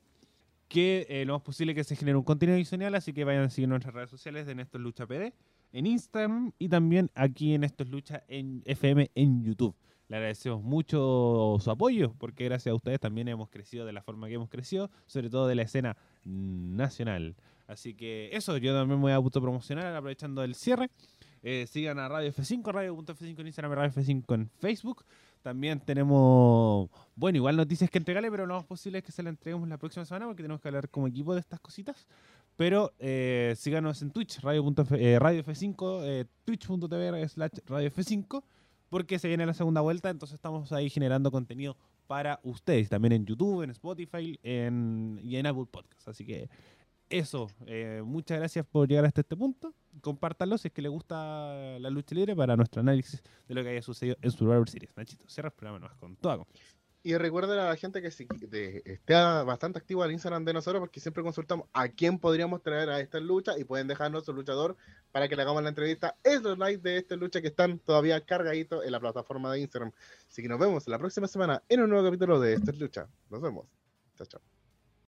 que eh, lo más posible que se genere un contenido adicional, así que vayan a seguir nuestras redes sociales de Néstor Lucha PD en Instagram y también aquí en Estos Lucha en FM en YouTube. Le agradecemos mucho su apoyo, porque gracias a ustedes también hemos crecido de la forma que hemos crecido, sobre todo de la escena nacional. Así que eso, yo también me voy a autopromocionar aprovechando el cierre. Eh, sigan a Radio F5, Radio.f5 en Instagram, Radio F5 en Facebook. También tenemos, bueno, igual noticias que entregarle, pero lo más posible es que se la entreguemos la próxima semana porque tenemos que hablar como equipo de estas cositas. Pero eh, síganos en Twitch, radio.f, eh, Radio F5, eh, twitch.tv slash Radio F5, porque se viene la segunda vuelta, entonces estamos ahí generando contenido para ustedes, también en YouTube, en Spotify en, y en Apple Podcasts. Así que eso, eh, muchas gracias por llegar hasta este punto. Compártanlo si es que les gusta la lucha libre para nuestro análisis de lo que haya sucedido en Survivor Series. Nachito, cierra el programa nomás con toda confianza. Y recuerden a la gente que esté bastante activo al Instagram de nosotros porque siempre consultamos a quién podríamos traer a esta lucha y pueden dejarnos su luchador para que le hagamos la entrevista en los likes de esta lucha que están todavía cargaditos en la plataforma de Instagram. Así que nos vemos la próxima semana en un nuevo capítulo de esta lucha. Nos vemos. Chao, chao.